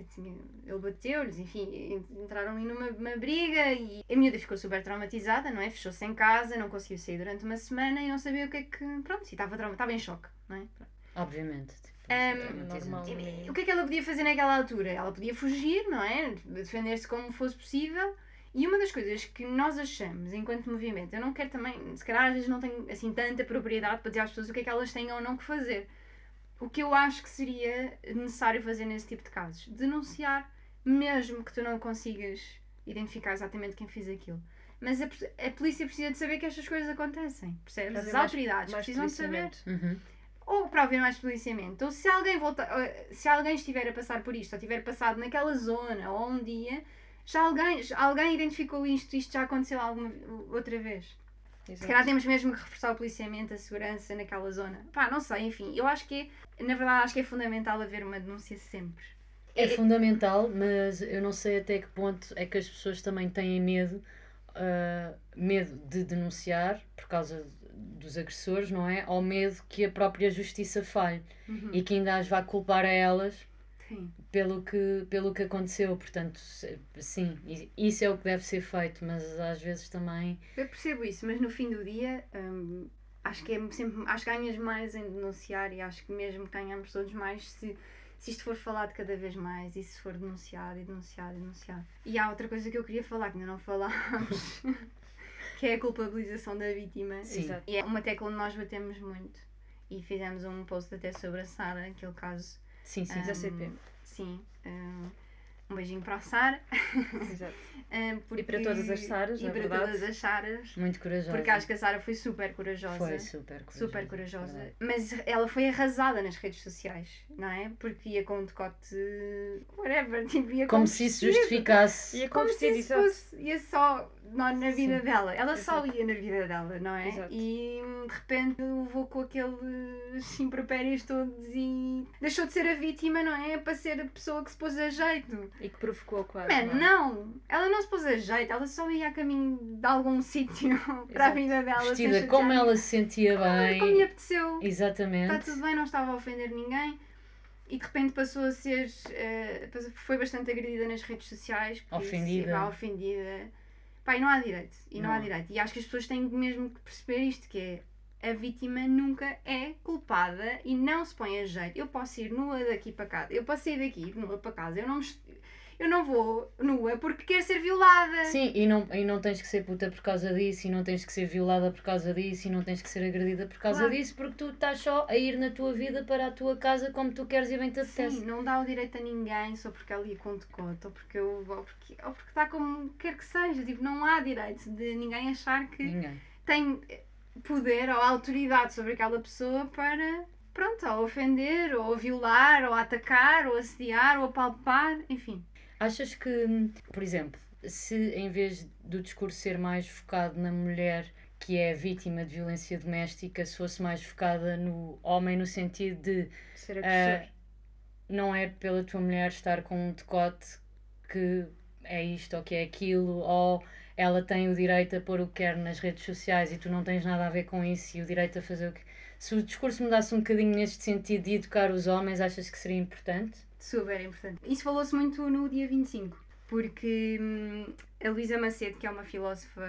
ele bateu-lhes, enfim, en- entraram ali numa uma briga e a miúda ficou super traumatizada, não é? Fechou-se em casa, não conseguiu sair durante uma semana e não sabia o que é que, pronto, e estava, estava em choque, não é? Obviamente. Tipo, é. E- O que é que ela podia fazer naquela altura? Ela podia fugir, não é? Defender-se como fosse possível. E uma das coisas que nós achamos enquanto movimento, eu não quero também, se calhar às vezes não tenho assim tanta propriedade para dizer às pessoas o que é que elas têm ou não que fazer. O que eu acho que seria necessário fazer nesse tipo de casos? Denunciar, mesmo que tu não consigas identificar exatamente quem fez aquilo. Mas a, a polícia precisa de saber que estas coisas acontecem, percebes? As autoridades mais precisam de saber. Uhum. ou para haver mais policiamento, ou se alguém volta, se alguém estiver a passar por isto, ou tiver passado naquela zona ou um dia, já alguém, já alguém identificou isto, isto já aconteceu alguma outra vez. Se Exato. calhar temos mesmo que reforçar o policiamento, a segurança naquela zona. Pá, não sei, enfim, eu acho que é, na verdade, acho que é fundamental haver uma denúncia sempre. É fundamental, mas eu não sei até que ponto é que as pessoas também têm medo, ah, medo de denunciar por causa dos agressores, não é? Ao medo que a própria justiça falhe Uhum. e que ainda as vá culpar a elas Sim. pelo que, pelo que aconteceu. Portanto, sim, isso é o que deve ser feito, mas às vezes também. Eu percebo isso, mas no fim do dia hum, acho que é sempre. Acho que ganhas mais em denunciar e acho que mesmo ganhamos todos mais se, se isto for falado cada vez mais e se for denunciado e denunciado e denunciado. E há outra coisa que eu queria falar que ainda não falámos, que é a culpabilização da vítima. Sim. Exato. E é uma tecla onde nós batemos muito. E fizemos um post até sobre a Sara, aquele caso. Sim, sim. Ah, Da CP. Sim. um beijinho para a Sara. Exato. hum, E para todas as Saras, E para verdade. todas as Saras. Muito corajosa. Porque acho que a Sara foi super corajosa. Foi super corajosa. super corajosa. verdade. Mas ela foi arrasada nas redes sociais, não é? Porque ia com um decote. whatever. Tipo, ia Como com se isso justificasse. E a Como se isso fosse. ia só na, na vida Sim. dela. Ela só Exato. ia na vida dela, não é? Exato. E de repente levou com aqueles impropérios todos e deixou de ser a vítima, não é? Para ser a pessoa que se pôs a jeito. E que provocou quase. Man, não é? não! Ela não se pôs a jeito, ela só ia a caminho de algum sítio para a vida dela. Vestida como ela se sentia bem. Como lhe apeteceu. Exatamente. Está tudo bem, não estava a ofender ninguém. E de repente passou a ser. eh, foi bastante agredida nas redes sociais. Ofendida. vá, ofendida. Pá, e não há direito. E não, Não há direito. E acho que as pessoas têm mesmo que perceber isto: que é. A vítima nunca é culpada e não se põe a jeito. Eu posso ir nua daqui para casa. Eu posso sair daqui nua para casa. Eu não, me eu não vou nua porque quero ser violada. Sim, e não, e não tens que ser puta por causa disso, e não tens que ser violada por causa disso, e não tens que ser agredida por causa Claro. disso, porque tu estás só a ir na tua vida para a tua casa como tu queres e bem te apetece. Sim, não dá o direito a ninguém só porque ia com decote ou porque eu ou porque, ou porque está como quer que seja. Tipo, não há direito de ninguém achar que Ninguém. tem poder ou autoridade sobre aquela pessoa para pronto, ou ofender, ou violar, ou atacar, ou assediar, ou apalpar, enfim. Achas que, por exemplo, se em vez do discurso ser mais focado na mulher que é vítima de violência doméstica, se fosse mais focada no homem no sentido de Ser agressor. Ah, não é pela tua mulher estar com um decote que é isto ou que é aquilo, ou ela tem o direito a pôr o que quer nas redes sociais e tu não tens nada a ver com isso e o direito a fazer o que. Se o discurso mudasse um bocadinho neste sentido de educar os homens, achas que seria importante? Super importante. Isso falou-se muito no dia 25, porque hum, a Luísa Macedo, que é uma filósofa,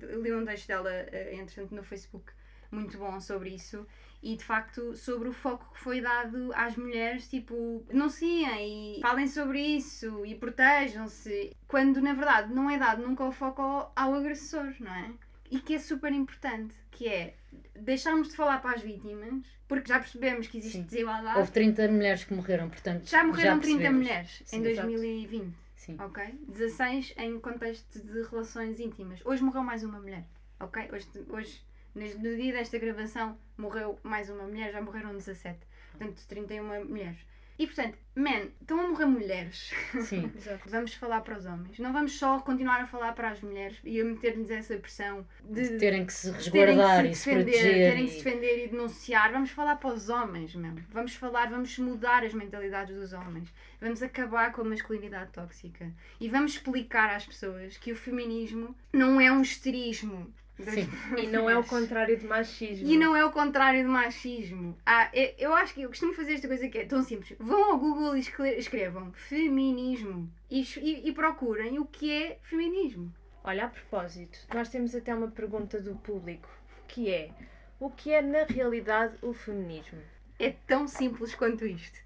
li um texto dela, eh, entretanto, no Facebook, muito bom sobre isso, e de facto sobre o foco que foi dado às mulheres, tipo, denunciem e falem sobre isso e protejam-se, quando na verdade não é dado nunca o foco ao, ao agressor, não é? E que é super importante, que é deixarmos de falar para as vítimas, porque já percebemos que existe Sim. desigualdade. Houve 30 mulheres que morreram, portanto. Já morreram 30 percebemos. mulheres Sim, em exato. 2020, Sim. ok? 16 em contexto de relações íntimas. Hoje morreu mais uma mulher, ok? Hoje, hoje no dia desta gravação, morreu mais uma mulher, já morreram 17. Portanto, 31 mulheres. E portanto, man, estão a morrer mulheres. Sim. Vamos falar para os homens. Não vamos só continuar a falar para as mulheres e a meter-lhes essa pressão de, De terem que se terem que resguardar se e se defender, proteger. terem que se defender e denunciar. Vamos falar para os homens mesmo. Vamos falar, vamos mudar as mentalidades dos homens. Vamos acabar com a masculinidade tóxica. E vamos explicar às pessoas que o feminismo não é um esterismo. Sim. E não é o contrário de machismo. E não é o contrário do machismo. Ah, eu, eu acho que eu costumo fazer esta coisa que é tão simples. Vão ao Google e escre- escrevam feminismo e, e- e procurem o que é feminismo. Olha, a propósito, nós temos até uma pergunta do público, que é o que é na realidade o feminismo? É tão simples quanto isto.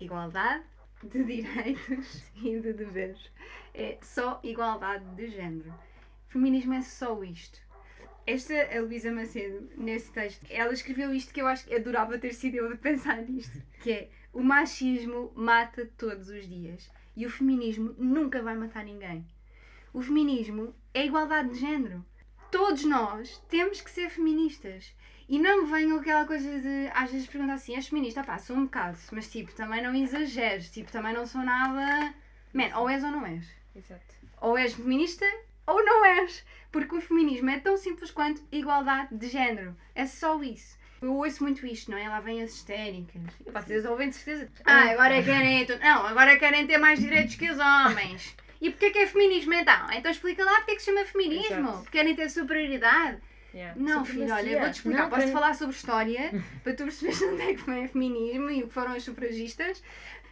Igualdade de direitos e de deveres. É só igualdade de género. Feminismo é só isto. Esta, a Luísa Macedo, nesse texto, ela escreveu isto que eu acho que adorava ter sido eu a pensar nisto. Que é, o machismo mata todos os dias. E o feminismo nunca vai matar ninguém. O feminismo é igualdade de género. Todos nós temos que ser feministas. E não me venham aquela coisa de às vezes perguntar assim, és feminista? Pá, sou um bocado, mas tipo, também não exageres, tipo, também não sou nada. Man, ou és ou não és. Exato. Ou és feminista ou não és. Porque o feminismo é tão simples quanto igualdade de género. É só isso. Eu ouço muito isto, não é? Lá vêm as histéricas. Vocês ouvem de certeza. Ah, agora querem. Não, agora querem ter mais direitos que os homens. E porquê que é feminismo então? Então explica lá porque é que se chama feminismo. Exato. Porque querem ter superioridade. Yeah. Não, filho, olha, eu vou-te explicar. Não, Posso tem- falar sobre história para tu perceberes onde é que vem o feminismo e o que foram os sufragistas.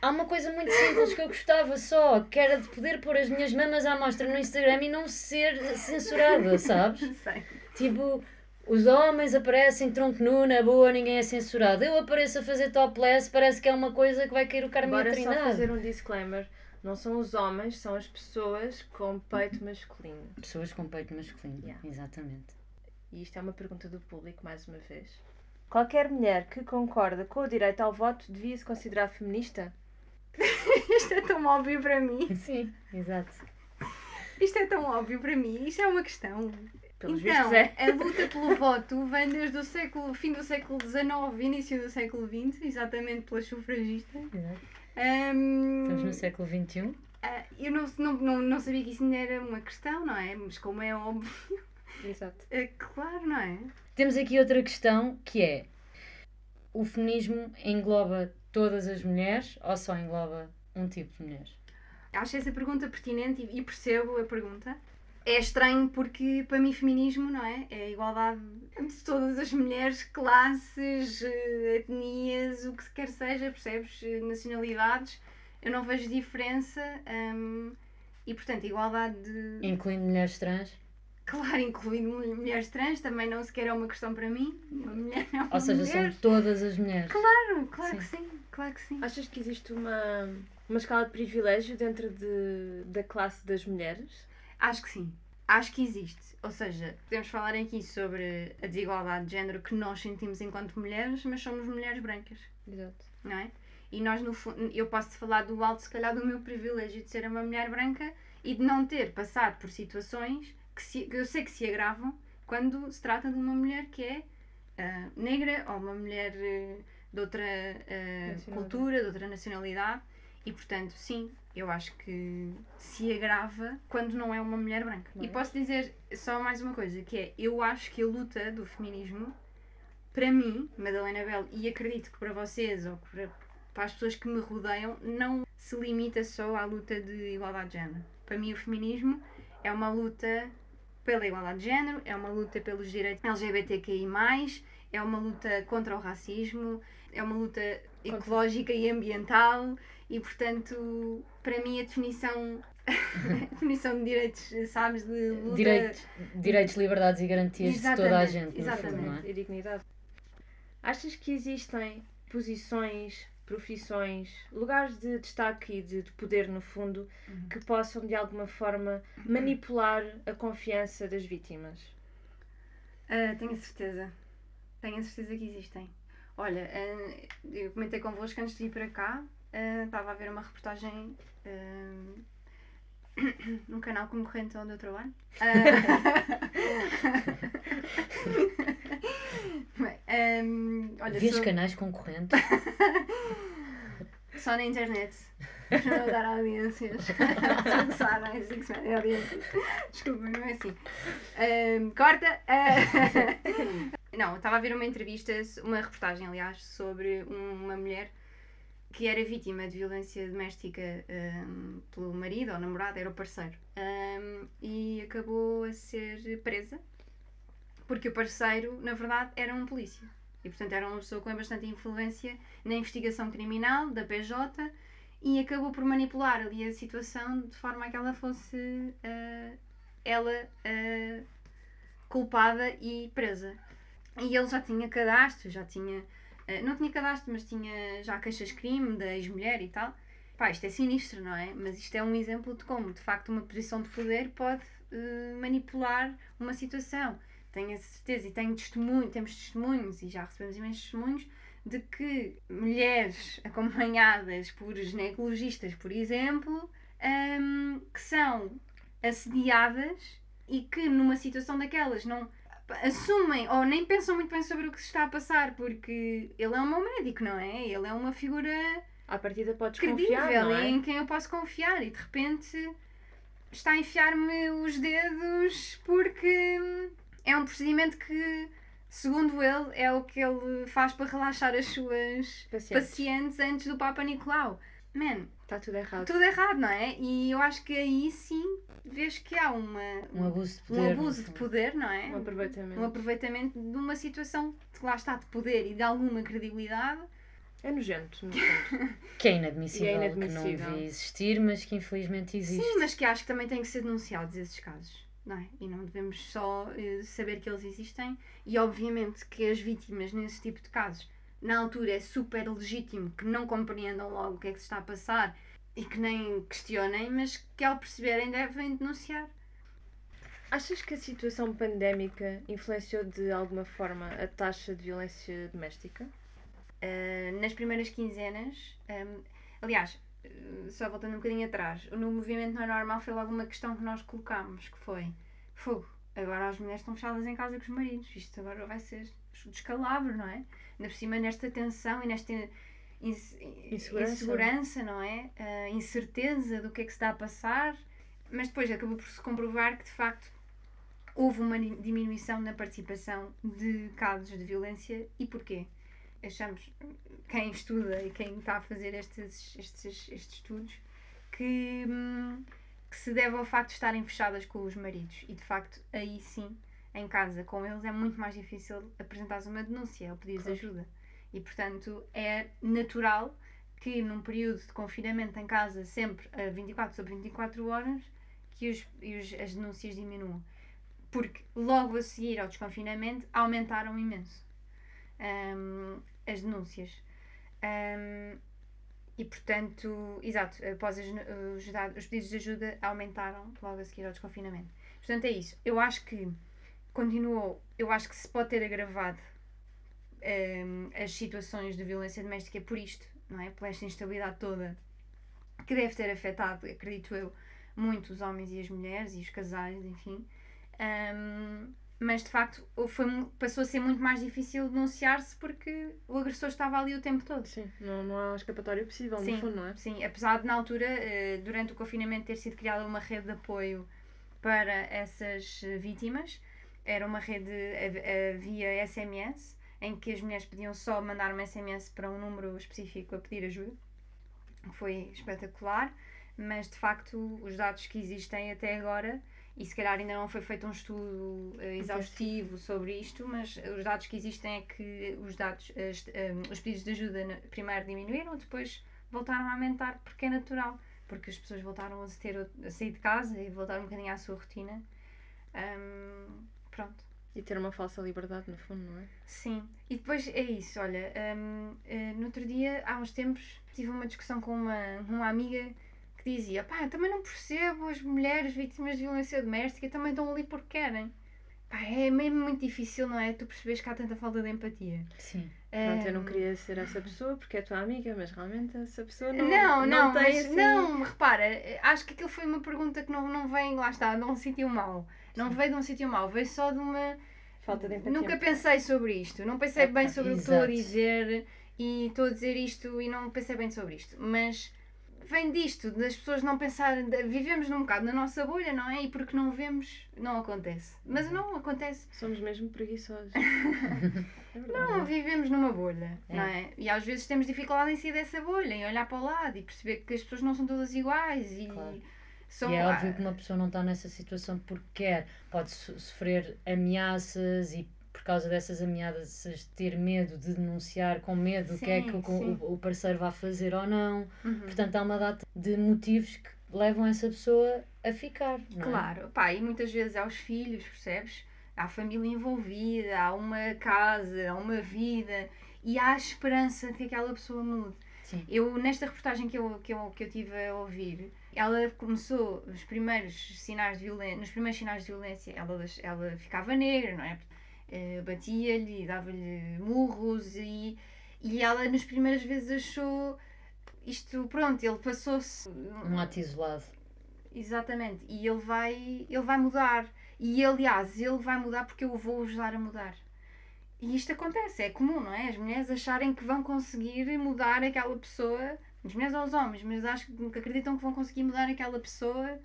Há uma coisa muito simples que eu gostava só, que era de poder pôr as minhas mamas à mostra no Instagram e não ser censurada, sabes? Não sei. Tipo, os homens aparecem tronco nu, na boa, ninguém é censurado. Eu apareço a fazer topless, parece que é uma coisa que vai cair o Carme Bora só Trindade. fazer um disclaimer. Não são os homens, são as pessoas com peito masculino. Pessoas com peito masculino, Yeah. exatamente. E isto é uma pergunta do público, mais uma vez. Qualquer mulher que concorda com o direito ao voto devia se considerar feminista? Isto é tão óbvio para mim. Sim, exato. Isto é tão óbvio para mim. Isto é uma questão. Pelos então, é. a luta pelo voto vem desde o século, fim do século XIX, início do século XX, exatamente pelas sufragistas. exato. Ahm, Estamos no século XXI. ah, eu não, não, não, não sabia que isso ainda era uma questão, não é? Mas como é óbvio, Exato. é claro, não é? Temos aqui outra questão que é: o feminismo engloba todas as mulheres ou só engloba um tipo de mulheres? Acho essa pergunta pertinente e, percebo a pergunta. É estranho porque para mim feminismo, não é? É a igualdade de todas as mulheres, classes, eh, etnias, o que quer seja, percebes? Eh, Nacionalidades. Eu não vejo diferença hum, e, portanto, igualdade de. Incluindo mulheres trans? Claro, incluindo mul- mulheres trans, também não sequer é uma questão para mim. Uma mulher é uma Ou seja, mulher. são todas as mulheres. Claro, claro que sim, claro que sim. Achas que existe uma, uma escala de privilégio dentro de, da classe das mulheres? Acho que sim. Acho que existe. Ou seja, podemos falar aqui sobre a desigualdade de género que nós sentimos enquanto mulheres, mas somos mulheres brancas, Exato. não é? E nós, no fundo, eu posso falar do alto, se calhar, do meu privilégio de ser uma mulher branca e de não ter passado por situações que, se- que eu sei que se agravam quando se trata de uma mulher que é ah, negra ou uma mulher eh, de outra ah, Nacionalidade. cultura, de outra nacionalidade. E portanto, sim, eu acho que se agrava quando não é uma mulher branca. Não E é? posso dizer só mais uma coisa, que é, eu acho que a luta do feminismo, para mim, Madalena Bell, e acredito que para vocês ou para, para as pessoas que me rodeiam, não se limita só à luta de igualdade de género. Para mim, o feminismo é uma luta pela igualdade de género, é uma luta pelos direitos LGBTQI+, é uma luta contra o racismo, é uma luta ecológica e ambiental e, portanto, para mim a definição, a definição de direitos, sabes, de luta... Direitos, direitos, liberdades e garantias de toda a Exatamente, gente, no fundo, não é? E dignidade. Achas que existem posições, profissões, lugares de destaque e de, de poder, no fundo, que possam de alguma forma manipular a confiança das vítimas? Ah, tenho a certeza. Tenho a certeza que existem. Olha, ah, eu comentei convosco antes de ir para cá, ah, estava a ver uma reportagem num canal concorrente onde eu trabalho. Ahm, olha, Vês sou- canais concorrentes? só na internet. Para não dar audiências. É assim que se mete audiências. Desculpa, não é assim. Ahm, corta! Ah, não, estava a ver uma entrevista, uma reportagem, aliás, sobre uma mulher que era vítima de violência doméstica ahm, pelo marido ou namorado, era o parceiro. Ahm, e acabou a ser presa porque o parceiro, na verdade, era um polícia. E, portanto, era uma pessoa com bastante influência na investigação criminal da PJ e acabou por manipular ali a situação de forma a que ela fosse ah, ela ah, culpada e presa. E ele já tinha cadastro, já tinha. ah, não tinha cadastro, mas tinha já queixas-crime da ex-mulher e tal. Pá, isto é sinistro, não é? Mas isto é um exemplo de como, de facto, uma posição de poder pode manipular uma situação. Tenho a certeza e tenho testemunho, temos testemunhos e já recebemos imensos testemunhos de que mulheres acompanhadas por ginecologistas, por exemplo, hum, que são assediadas e que numa situação daquelas não assumem ou nem pensam muito bem sobre o que se está a passar porque ele é o meu médico, não é? Ele é uma figura À partida podes credível confiar, não é? em quem eu posso confiar e de repente está a enfiar-me os dedos porque é um procedimento que, segundo ele, é o que ele faz para relaxar as suas Pacientes. pacientes antes do Papa Nicolau. Man, Está tudo errado. tudo errado, não é? E eu acho que aí sim vês que há uma, Um abuso de um poder. abuso no de fundo. poder, não é? Um aproveitamento. Um aproveitamento de uma situação que lá está de poder e de alguma credibilidade. É nojento, no fundo. Que é inadmissível, é que não inadmissível. devia existir, mas que infelizmente existe. Sim, mas que acho que também têm que ser denunciados esses casos, não é? E não devemos só eh, saber que eles existem e obviamente que as vítimas nesse tipo de casos, na altura é super legítimo que não compreendam logo o que é que se está a passar e que nem questionem, mas que ao perceberem devem denunciar. Achas que a situação pandémica influenciou de alguma forma a taxa de violência doméstica? Uh, nas primeiras quinzenas, um, aliás, uh, só voltando um bocadinho atrás, no movimento não é normal foi logo uma questão que nós colocámos, que foi fogo. Agora as mulheres estão fechadas em casa com os maridos, isto agora vai ser descalabro, não é? Ainda por cima nesta tensão e nesta ins- Insegurança. insegurança, não é? Uh, incerteza do que é que se está a passar, mas depois acabou por se comprovar que de facto houve uma di- diminuição na participação de casos de violência e porquê? Achamos, quem estuda e quem está a fazer estes, estes, estes estudos, que, hum, que se deve ao facto de estarem fechadas com os maridos. E de facto, aí sim, em casa com eles, é muito mais difícil apresentar uma denúncia ou pedir Claro. ajuda. E portanto, é natural que num período de confinamento em casa, sempre a 24 sobre 24 horas, que os, os- as denúncias diminuam. Porque logo a seguir ao desconfinamento aumentaram imenso hum, as denúncias. Hum, e portanto, exato, após as, os, os pedidos de ajuda aumentaram logo a seguir ao desconfinamento. Portanto, é isso. Eu acho que continuou, eu acho que se pode ter agravado hum, as situações de violência doméstica por isto, não é? Por esta instabilidade toda que deve ter afetado, acredito eu, muito os homens e as mulheres e os casais, enfim. Hum, mas de facto foi, passou a ser muito mais difícil denunciar-se porque o agressor estava ali o tempo todo. Sim, não, não há escapatória possível, Sim. no fundo, não é? Sim, apesar de na altura, eh, durante o confinamento, ter sido criada uma rede de apoio para essas eh, vítimas, era uma rede via SMS, em que as mulheres podiam só mandar um SMS para um número específico a pedir ajuda. Foi espetacular, mas de facto os dados que existem até agora, e se calhar ainda não foi feito um estudo eh, exaustivo sobre isto, mas os dados que existem é que os dados, as- eh, os pedidos de ajuda primeiro diminuíram, depois voltaram a aumentar porque é natural, porque as pessoas voltaram a, ter, a sair de casa e voltaram um bocadinho à sua rotina. Ahm, pronto. E ter uma falsa liberdade, no fundo, não é? Sim, e depois é isso, olha, hum, eh, no outro dia, há uns tempos, tive uma discussão com uma, uma amiga que dizia, pá, eu também não percebo as mulheres vítimas de violência doméstica, também estão ali porque querem. Pá, é mesmo muito difícil, não é? Tu percebes que há tanta falta de empatia. Sim. Pronto, eu não queria ser essa pessoa porque é tua amiga, mas realmente essa pessoa não, Não, não, tem mas assim... não, repara, acho que aquilo foi uma pergunta que não, não vem, lá está, de um sítio mau. Não Sim. veio de um sítio mau, veio só de uma. Falta de empatia. Nunca pensei sobre isto, não pensei bem sobre o que estou a exato. dizer e estou a dizer isto e não pensei bem sobre isto. Mas vem disto, das pessoas não pensarem. Vivemos num bocado na nossa bolha, não é? E porque não vemos, não acontece. Mas Uhum. não acontece. Somos mesmo preguiçosos. é. Não, vivemos numa bolha, É. não é? E às vezes temos dificuldade em sair dessa bolha, em olhar para o lado e perceber que as pessoas não são todas iguais e Claro. são. E é óbvio que uma pessoa não está nessa situação porque quer. Pode so- sofrer ameaças e por causa dessas ameaças ter medo de denunciar, com medo do que é que o, o, o parceiro vai fazer ou não. Uhum. Portanto, há uma data de motivos que levam essa pessoa a ficar. Não é? Claro, pá, e muitas vezes há os filhos, percebes? Há família envolvida, há uma casa, há uma vida e há a esperança de que aquela pessoa mude. Sim. Eu, nesta reportagem que eu, que, eu, que eu tive a ouvir, ela começou os primeiros sinais de violência, nos primeiros sinais de violência, ela, ela ficava negra, não é? Eh, Batia-lhe, dava-lhe murros e, e ela nas primeiras vezes achou isto, pronto, ele passou-se Um ato isolado. Exatamente. E ele vai, ele vai mudar. E aliás, ele vai mudar porque eu o vou ajudar a mudar. E isto acontece, é comum, não é? As mulheres acharem que vão conseguir mudar aquela pessoa, as mulheres ou os homens, mas acho que acreditam que vão conseguir mudar aquela pessoa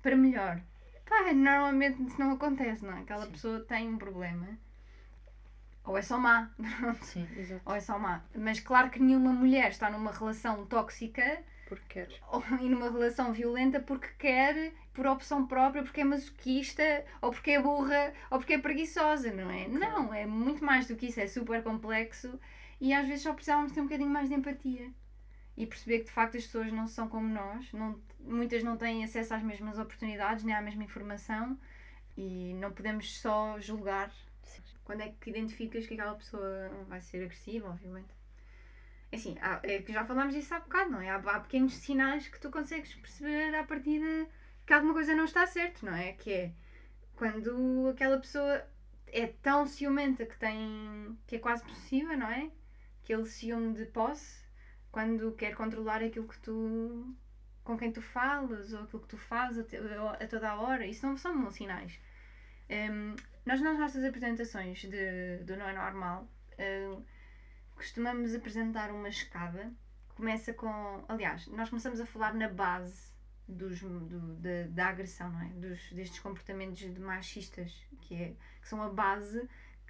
para melhor. Pá, normalmente isso não acontece, não é? Aquela Sim. pessoa tem um problema. Ou é só má, Sim. Exato. ou é só má. Mas claro que nenhuma mulher está numa relação tóxica Porque quer. ou e numa relação violenta porque quer, por opção própria, porque é masoquista, ou porque é burra, ou porque é preguiçosa, não é? Não, é muito mais do que isso, é super complexo e às vezes só precisávamos ter um bocadinho mais de empatia e perceber que de facto as pessoas não são como nós, não, muitas não têm acesso às mesmas oportunidades nem à mesma informação e não podemos só julgar quando é que identificas que aquela pessoa vai ser agressiva ou violenta. É Assim, há- é que já falámos disso há bocado, não é? Há, há pequenos sinais que tu consegues perceber à partida que alguma coisa não está certo, não é? Que é quando aquela pessoa é tão ciumenta que tem. que é quase possessiva, não é? Aquele ciúme de posse, quando quer controlar aquilo que tu. com quem tu falas ou aquilo que tu fazes a, a toda a hora. Isso não são sinais. Hum, nós, nas nossas apresentações de, do Não é Normal, hum, costumamos apresentar uma escada. Começa com. Aliás, nós começamos a falar na base dos, do- da, da agressão, não é? Dos, destes comportamentos de machistas, que, é, que são a base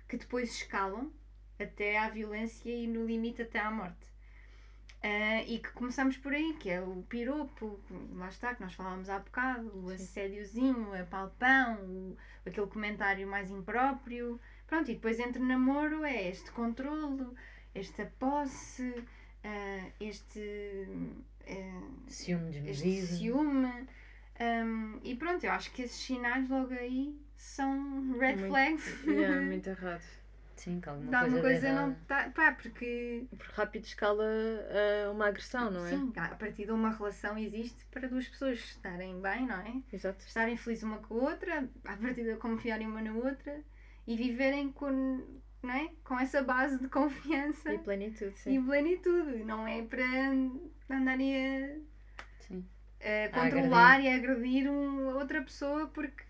que depois escalam até à violência e no limite até à morte. Ah, e que começamos por aí, que é o piropo, lá está, que nós falávamos há bocado, o assédiozinho, a palpão, o, aquele comentário mais impróprio. Pronto, e depois entre namoro é este controlo, esta posse, ah, este, ah, Ciúme este desmedido. ciúme. Ahm, e pronto, eu acho que esses sinais logo aí são red Muito- flags. Yeah, muito errado. Sim, que alguma De alguma coisa, coisa não está. Pá, porque Por rápido escala a uma agressão, não é? Sim, a partir de uma relação existe para duas pessoas estarem bem, não é? Exato. Estarem felizes uma com a outra, a partir de confiarem uma na outra e viverem com, não é? com essa base de confiança E plenitude, e sim. plenitude. Não é para andarem a, Sim. a A controlar e a agredir um, outra pessoa porque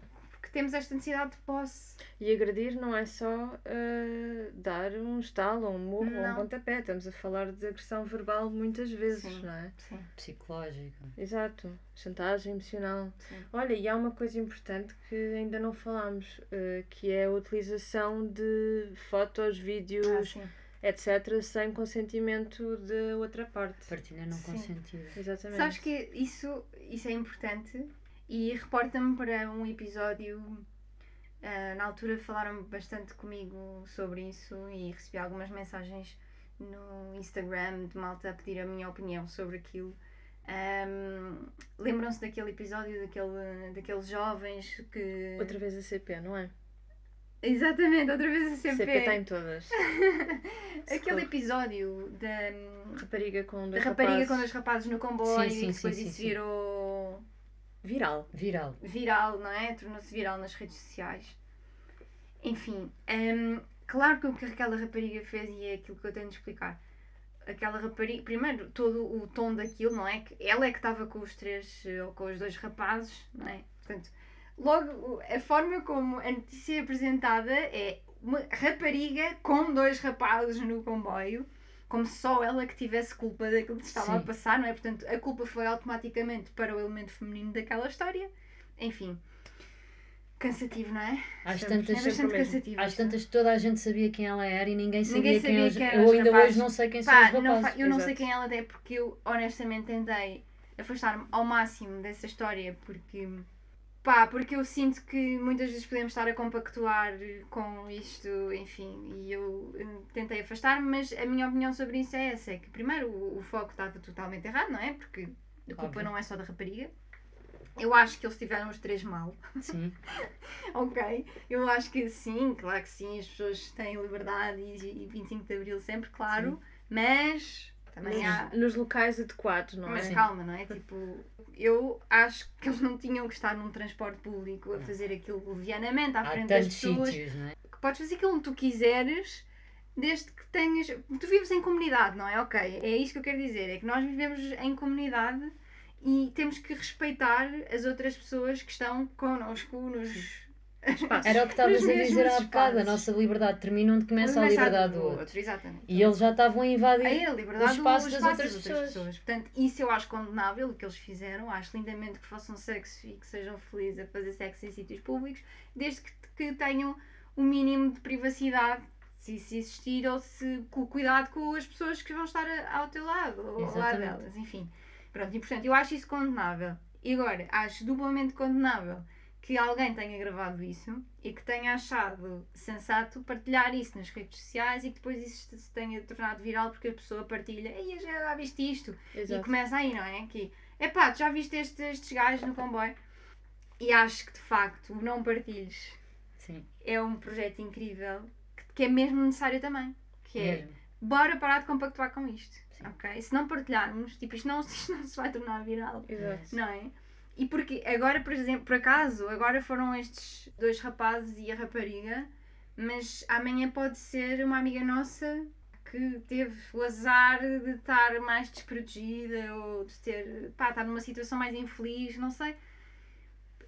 temos esta necessidade de posse. E agredir não é só ah, dar um estalo, um murro ou um pontapé. Estamos a falar de agressão verbal muitas vezes, Sim. não é? Sim. Psicológico. Exato. Chantagem emocional. Sim. Olha, e há uma coisa importante que ainda não falámos, ah, que é a utilização de fotos, Ah, vídeos, sim. etc., sem consentimento da outra parte. Partilha não Sim. consentida. Exatamente. Sabes que isso, isso é importante e reporta-me para um episódio. ah, na altura falaram bastante comigo sobre isso e recebi algumas mensagens no Instagram de malta a pedir a minha opinião sobre aquilo. Ahm, Lembram-se daquele episódio daquele, daqueles jovens que. Outra vez a CP, não é? Exatamente, outra vez a CP. CP está em todas. Aquele episódio da, Rapariga com da dois rapariga rapazes. com dois rapazes no comboio Sim, sim, e depois sim, isso virou Viral. Viral. viral, não é? Tornou-se viral nas redes sociais. Enfim, hum, claro que o que aquela rapariga fez e é aquilo que eu tenho de explicar. Aquela rapariga, primeiro, todo o tom daquilo, não é? Que ela é que estava com os três eh, ou com os dois rapazes, não é? Portanto, logo a forma como a notícia é apresentada é uma rapariga com dois rapazes no comboio, como se só ela que tivesse culpa daquilo que se estava a Sim. passar, não é? Portanto, a culpa foi automaticamente para o elemento feminino daquela história. Enfim, cansativo, não é? Às tantas, É bastante cansativo. às tantas toda a gente sabia quem ela era e ninguém sabia, Ninguém quem, sabia os- quem eram Eu os ainda rapazes. hoje não sei quem são Pá, os não rapazes. fa- eu não sei Exato. quem ela é porque eu honestamente tentei afastar-me ao máximo dessa história porque pá, porque eu sinto que muitas vezes podemos estar a compactuar com isto, enfim, e eu tentei afastar-me, mas a minha opinião sobre isso é essa, é que primeiro o, o foco estava totalmente errado, não é? Porque a culpa Óbvio. não é só da rapariga. Eu acho que eles tiveram os três mal. Sim. Ok, eu acho que sim, claro que sim, as pessoas têm liberdade e, e 25 de Abril sempre, claro, mas também há. Nos, nos locais adequados, não Mas é? calma, não é? Tipo, eu acho que eles não tinham que estar num transporte público a fazer aquilo levianamente à Há frente das pessoas. sítios, não é? Que podes fazer aquilo onde tu quiseres, desde que tenhas. Tu vives em comunidade, não é? Ok, é isto que eu quero dizer. É que nós vivemos em comunidade e temos que respeitar as outras pessoas que estão connosco nos. Espaços. Era o que estavas a dizer há bocado. A nossa liberdade termina onde começa a liberdade do outro. Exatamente. E eles já estavam a invadir. Aí a liberdade o espaço do das espaço outras pessoas. Portanto, isso eu acho condenável, o que eles fizeram. Acho lindamente que façam sexo e que sejam felizes a fazer sexo em sítios públicos, desde que, que tenham o mínimo de privacidade, se isso existir, ou se com cuidado com as pessoas que vão estar a- ao teu lado, ou ao lado delas, enfim. Pronto, e portanto, eu acho isso condenável. E agora, acho duplamente condenável que alguém tenha gravado isso e que tenha achado sensato partilhar isso nas redes sociais e que depois isso se tenha tornado viral porque a pessoa partilha, ei, já viste isto? E Exato. começa aí, não é? Que, epá, tu já viste estes, estes gajos no comboio? E acho que de facto o não partilhes Sim, é um projeto incrível que, que é mesmo necessário também. Que é, mesmo. bora parar de compactuar com isto. Sim. Ok? Se não partilharmos, tipo, isto não, isto não se vai tornar viral. Exato. Não é? E porque agora, por exemplo, por acaso, agora foram estes dois rapazes e a rapariga, mas amanhã pode ser uma amiga nossa que teve o azar de estar mais desprotegida ou de ter, pá, estar numa situação mais infeliz, não sei.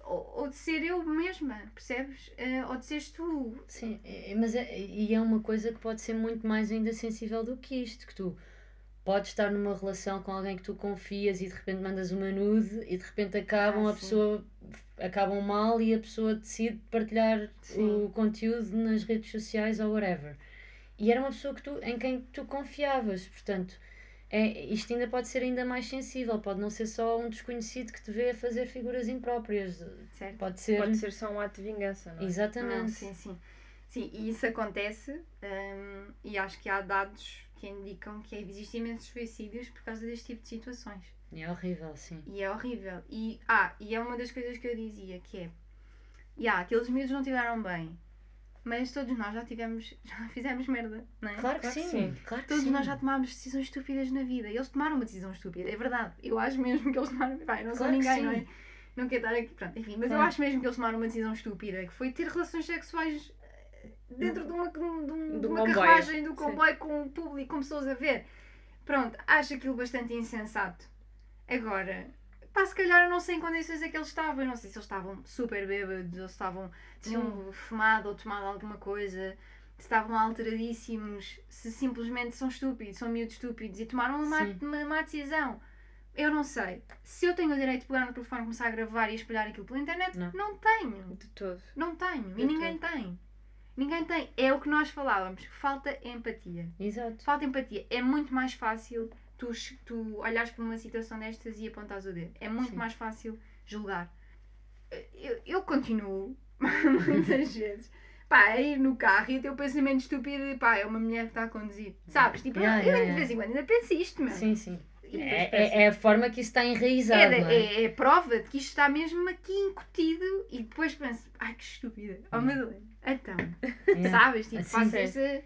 Ou, ou de ser eu mesma, percebes? Eh, ou de seres tu. Sim, mas é, e é uma coisa que pode ser muito mais ainda sensível do que isto, que tu podes estar numa relação com alguém que tu confias e de repente mandas uma nude e de repente acabam, Ah, a pessoa acabam mal e a pessoa decide partilhar Sim. o conteúdo nas redes sociais ou whatever. E era uma pessoa que tu, em quem tu confiavas, portanto, é, isto ainda pode ser ainda mais sensível, pode não ser só um desconhecido que te vê a fazer figuras impróprias, Certo? pode ser. Pode ser só um ato de vingança, não é? Exatamente. Não, sim, sim. Sim, e isso acontece hum, e acho que há dados que indicam que existem imensos suicídios por causa deste tipo de situações. E é horrível, sim. E é horrível. E, ah, e é uma das coisas que eu dizia, que é... Yeah, aqueles miúdos não tiveram bem, mas todos nós já tivemos, já fizemos merda, não é? Claro que Claro que sim, sim. claro que Todos sim. nós já tomámos decisões estúpidas na vida. Eles tomaram uma decisão estúpida, é verdade. Eu acho mesmo que eles tomaram. Vai, não sou Claro que ninguém, sim. não é? Não quero estar aqui. Pronto, enfim, mas eu Claro. acho mesmo que eles tomaram uma decisão estúpida, que foi ter relações sexuais dentro de uma, de um- de uma comboio. carruagem do Sim. comboio com o público, com pessoas a ver. Pronto, acho aquilo bastante insensato. Agora, pá, se calhar eu não sei em condições é que eles estavam. Eu não sei se eles estavam super bêbados ou se estavam, tinham fumado ou tomado alguma coisa, se estavam alteradíssimos, se simplesmente são estúpidos, são miúdos estúpidos e tomaram uma, Sim. uma, má decisão. Eu não sei. Se eu tenho o direito de pegar no telefone, começar a gravar e espalhar aquilo pela internet, Não. não tenho. De todo. Não tenho. De E ninguém tem. Ninguém tem. É o que nós falávamos. Falta empatia. Exato. Falta empatia. É muito mais fácil tu, tu olhares para uma situação destas e apontares o dedo. É muito Sim. mais fácil julgar. Eu, eu continuo, muitas vezes, pá, a ir no carro e o pensamento estúpido de pá, é uma mulher que está a conduzir. Sabes? Tipo, Yeah, eu yeah, de yeah. vez em quando ainda penso isto, meu. Sim, sim. É, é, é a forma que isso está enraizado. é, é? é, é prova de que isto está mesmo aqui incutido e depois penso, ai que estúpida, oh. Madalena, então, É. sabes? Tipo, Assim, faço sim. esta,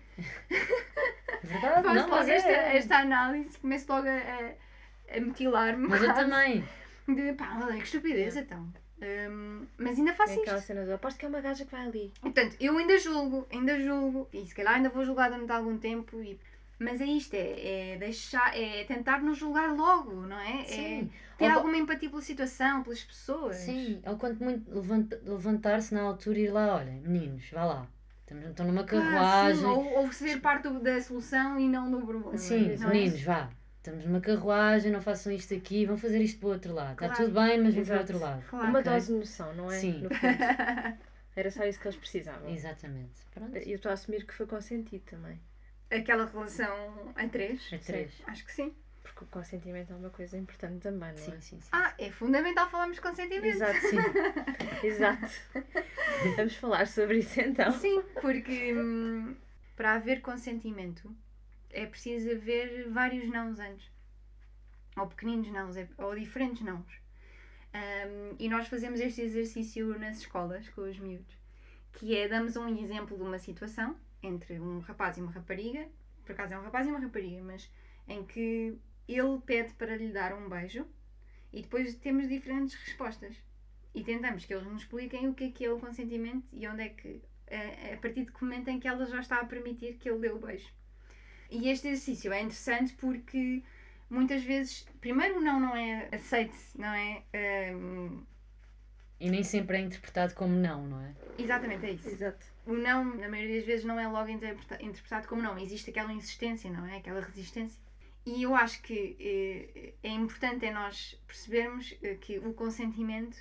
Verdade, não, logo esta, é. esta análise, começo logo a, a, a mutilar-me. Mas eu também. De, pá, Madalena, que estupidez então. Hum, mas ainda faço É isto. cena do aposto que é uma gaja que vai ali. Portanto, eu ainda julgo, ainda julgo, e se calhar ainda vou julgar durante algum tempo, e, mas é isto, é, é deixar, é tentar não julgar logo, não é? Sim. É ter Ou- alguma empatia pela situação, pelas pessoas. Sim, ou quanto muito levanta- levantar-se na altura e ir lá, olha, meninos, vá lá. Estamos, estão numa Ah, carruagem. sim, ou, ou ser parte da solução e não do problema. Sim, não é? meninos, vá. Estamos numa carruagem, não façam isto aqui, vão fazer isto para o outro lado. Está Claro. tudo bem, mas vamos para o outro lado. Claro. uma ok. dose de noção, não é? Sim. No fundo. Era só isso que eles precisavam. Exatamente. Pronto. Eu estou a assumir que foi consentido também. Aquela relação a três? É três. Acho que sim. Porque o consentimento é uma coisa importante também, não Sim, é? sim, sim. Ah, é fundamental falarmos de consentimento. Exato, Sim. exato. Vamos falar sobre isso então. Sim, porque hum, para haver consentimento é preciso haver vários nãos antes. Ou pequeninos nãos, é- ou diferentes nãos. Hum, e nós fazemos este exercício nas escolas com os miúdos, que é damos um exemplo de uma situação entre um rapaz e uma rapariga, por acaso é um rapaz e uma rapariga, mas em que ele pede para lhe dar um beijo e depois temos diferentes respostas. E tentamos que eles nos expliquem o que é que é o consentimento e onde é que, a, a partir de que momento em que ela já está a permitir que ele dê o beijo. E este exercício é interessante porque muitas vezes, primeiro, o não não é aceite, não é? Hum, E nem sempre é interpretado como não, não é? exatamente, é isso. Exato. O não, na maioria das vezes, não é logo interpreta- interpretado como não. Existe aquela insistência, não é? Aquela resistência. E eu acho que eh, é importante é nós percebermos eh, que o consentimento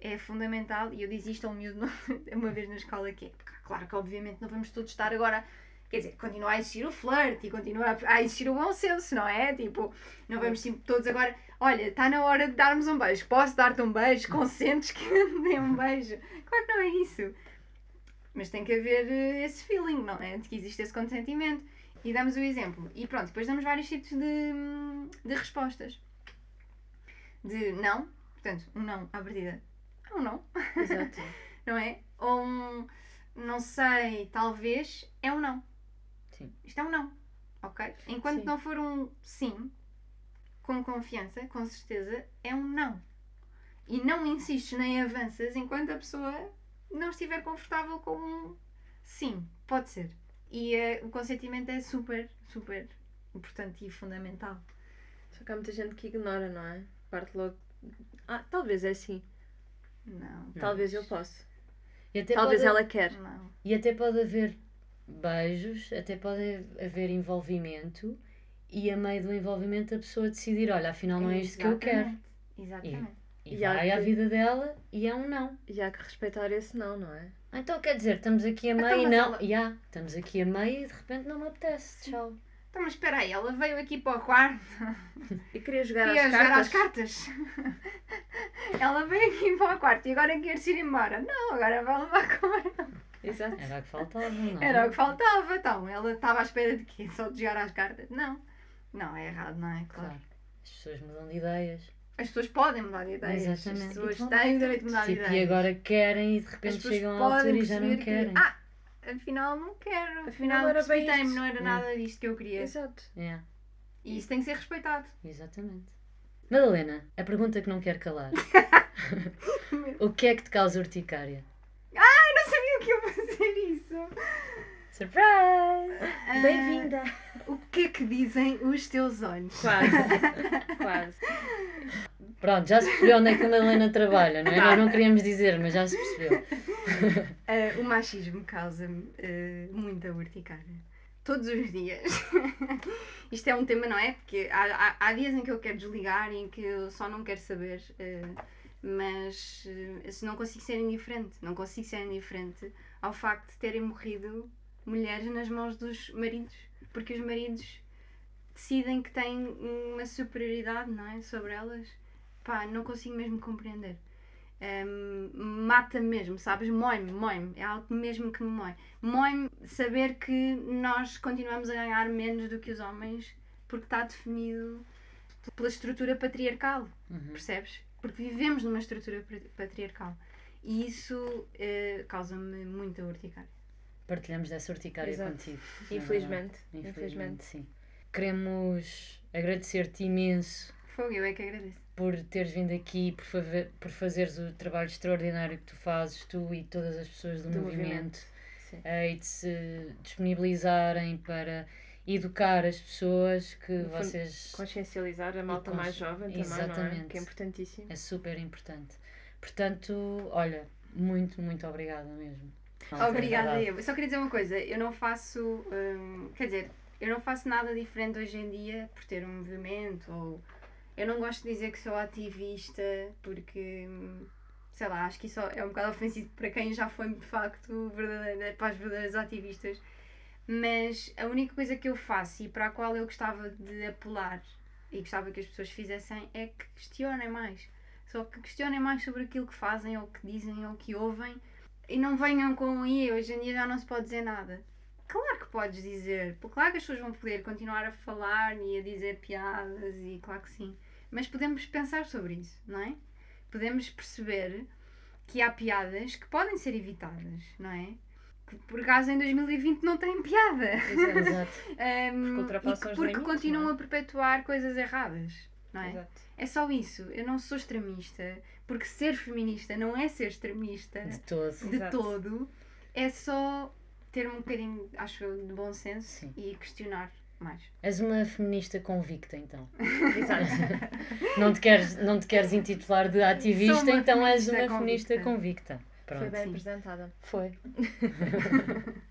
é fundamental. E eu disse isto ao miúdo uma vez na escola, que é, claro que obviamente não vamos todos estar agora Quer dizer, continua a existir o flirt e continua a existir o bom senso, não é? Tipo, não vamos tipo, todos agora. Olha, está na hora de darmos um beijo. Posso dar-te um beijo? Consentes que eu dê um beijo? Claro que não é isso. Mas tem que haver eh, esse feeling, não é? De que existe esse consentimento. E damos o exemplo. E pronto, depois damos vários tipos de, de respostas. De não, portanto, um não à partida. É um não. Exato. não é? Ou um não sei, talvez, é um não. Sim. Isto é um não. Ok? Enquanto Sim. não for um sim, com confiança, com certeza, é um não. E não insistes nem avanças enquanto a pessoa não estiver confortável com um sim. Pode ser. E eh, o consentimento é super, super importante e fundamental. Só que há muita gente que ignora, não é? Parte logo. Ah, talvez é assim. Não. Talvez eu possa. E até Talvez pode, ela quer. Não. E até pode haver beijos, até pode haver envolvimento e a meio do envolvimento a pessoa decidir, olha, afinal não é isto que eu quero. Exatamente. E, E há vai à que- vida dela e é um não. E há que respeitar esse não, não é? Então quer dizer, estamos aqui a Então, meio e mas não. ela- Ya, estamos aqui a meio e de repente não me apetece. Tchau. Então, mas espera aí, ela veio aqui para o quarto E queria jogar Queria às jogar cartas. às cartas. ela veio aqui para o quarto e agora quer-se ir embora. Não, agora vai levar com ela. Exato. Era o que faltava, não é? Era o que faltava. Então, ela estava à espera de quê? Só de jogar às cartas? Não. Não, é errado, não é? Claro. Claro. As pessoas mudam de ideias. As pessoas podem mudar de ideias. Exatamente. As pessoas Então, têm o direito de mudar de Tipo, ideias. e agora querem e de repente chegam à altura e já não perceber que, querem. Ah, afinal não quero. Afinal Afinal não era Hum. nada disto que eu queria. Exato. Yeah, E isso tem que ser respeitado. exatamente. Madalena, a pergunta que não quer calar. o que é que te causa urticária? Eu não sabia que ia fazer isso. Surprise! Ah, Bem-vinda. O que é que dizem os teus olhos? Quase. Quase. Pronto, já se percebeu onde é que a Madalena trabalha, não é? Nós não queríamos dizer, mas já se percebeu. Ah, o machismo causa-me ah, muita urticária. Todos os dias. Isto é um tema, não é? Porque há, há, há dias em que eu quero desligar e em que eu só não quero saber. ah, mas ah, se não consigo ser indiferente. Não consigo ser indiferente ao facto de terem morrido mulheres nas mãos dos maridos. Porque os maridos decidem que têm uma superioridade, não é? Sobre elas. Pá, não consigo mesmo compreender. Hum, mata mesmo, sabes? Mói-me, mói-me. É algo mesmo que me mói. Mói-me saber que nós continuamos a ganhar menos do que os homens porque está definido pela estrutura patriarcal, Uhum. percebes? Porque vivemos numa estrutura patri- patriarcal. E isso eh, causa-me muita urticária. Partilhamos dessa urticária Exato. contigo. na Infelizmente. Infelizmente. sim. Queremos agradecer-te imenso Fogo, eu é que agradeço. por teres vindo aqui, por, fave- por fazeres o trabalho extraordinário que tu fazes, tu e todas as pessoas do, Do movimento, movimento. Sim. eh, e de se disponibilizarem para educar as pessoas que No vocês. Consciencializar a malta cons- mais jovem também, não é? Exatamente. Que é importantíssimo. É super importante. Portanto, olha, muito, muito obrigada mesmo. Obrigada, É eu. Eu só queria dizer uma coisa, eu não faço, hum, quer dizer, eu não faço nada diferente hoje em dia por ter um movimento ou eu não gosto de dizer que sou ativista porque, hum, sei lá, acho que isso é um bocado ofensivo para quem já foi de facto verdadeira, para as verdadeiras ativistas. Mas a única coisa que eu faço e para a qual eu gostava de apelar e gostava que as pessoas fizessem é que questionem mais. Só que questionem mais sobre aquilo que fazem ou que dizem ou que ouvem e não venham com e hoje em dia já não se pode dizer nada. Claro que podes dizer, porque claro que as pessoas vão poder continuar a falar e a dizer piadas e claro que sim. Mas podemos pensar sobre isso, não é? Podemos perceber que há piadas que podem ser evitadas, não é? Que por acaso em 2020 não têm piada. Exato. Exato. Um, Porque que- porque limites, continuam é? a perpetuar coisas erradas, não é? Exato. É só isso. Eu não sou extremista, porque ser feminista não é ser extremista De todo. de Exato. todo. É só ter um bocadinho, acho eu, de bom senso Sim. e questionar mais. És uma feminista convicta, então. Exato. Não te queres, não te queres intitular de ativista, então és uma feminista convicta. convicta. Foi Pronto. bem Sim. apresentada. Foi.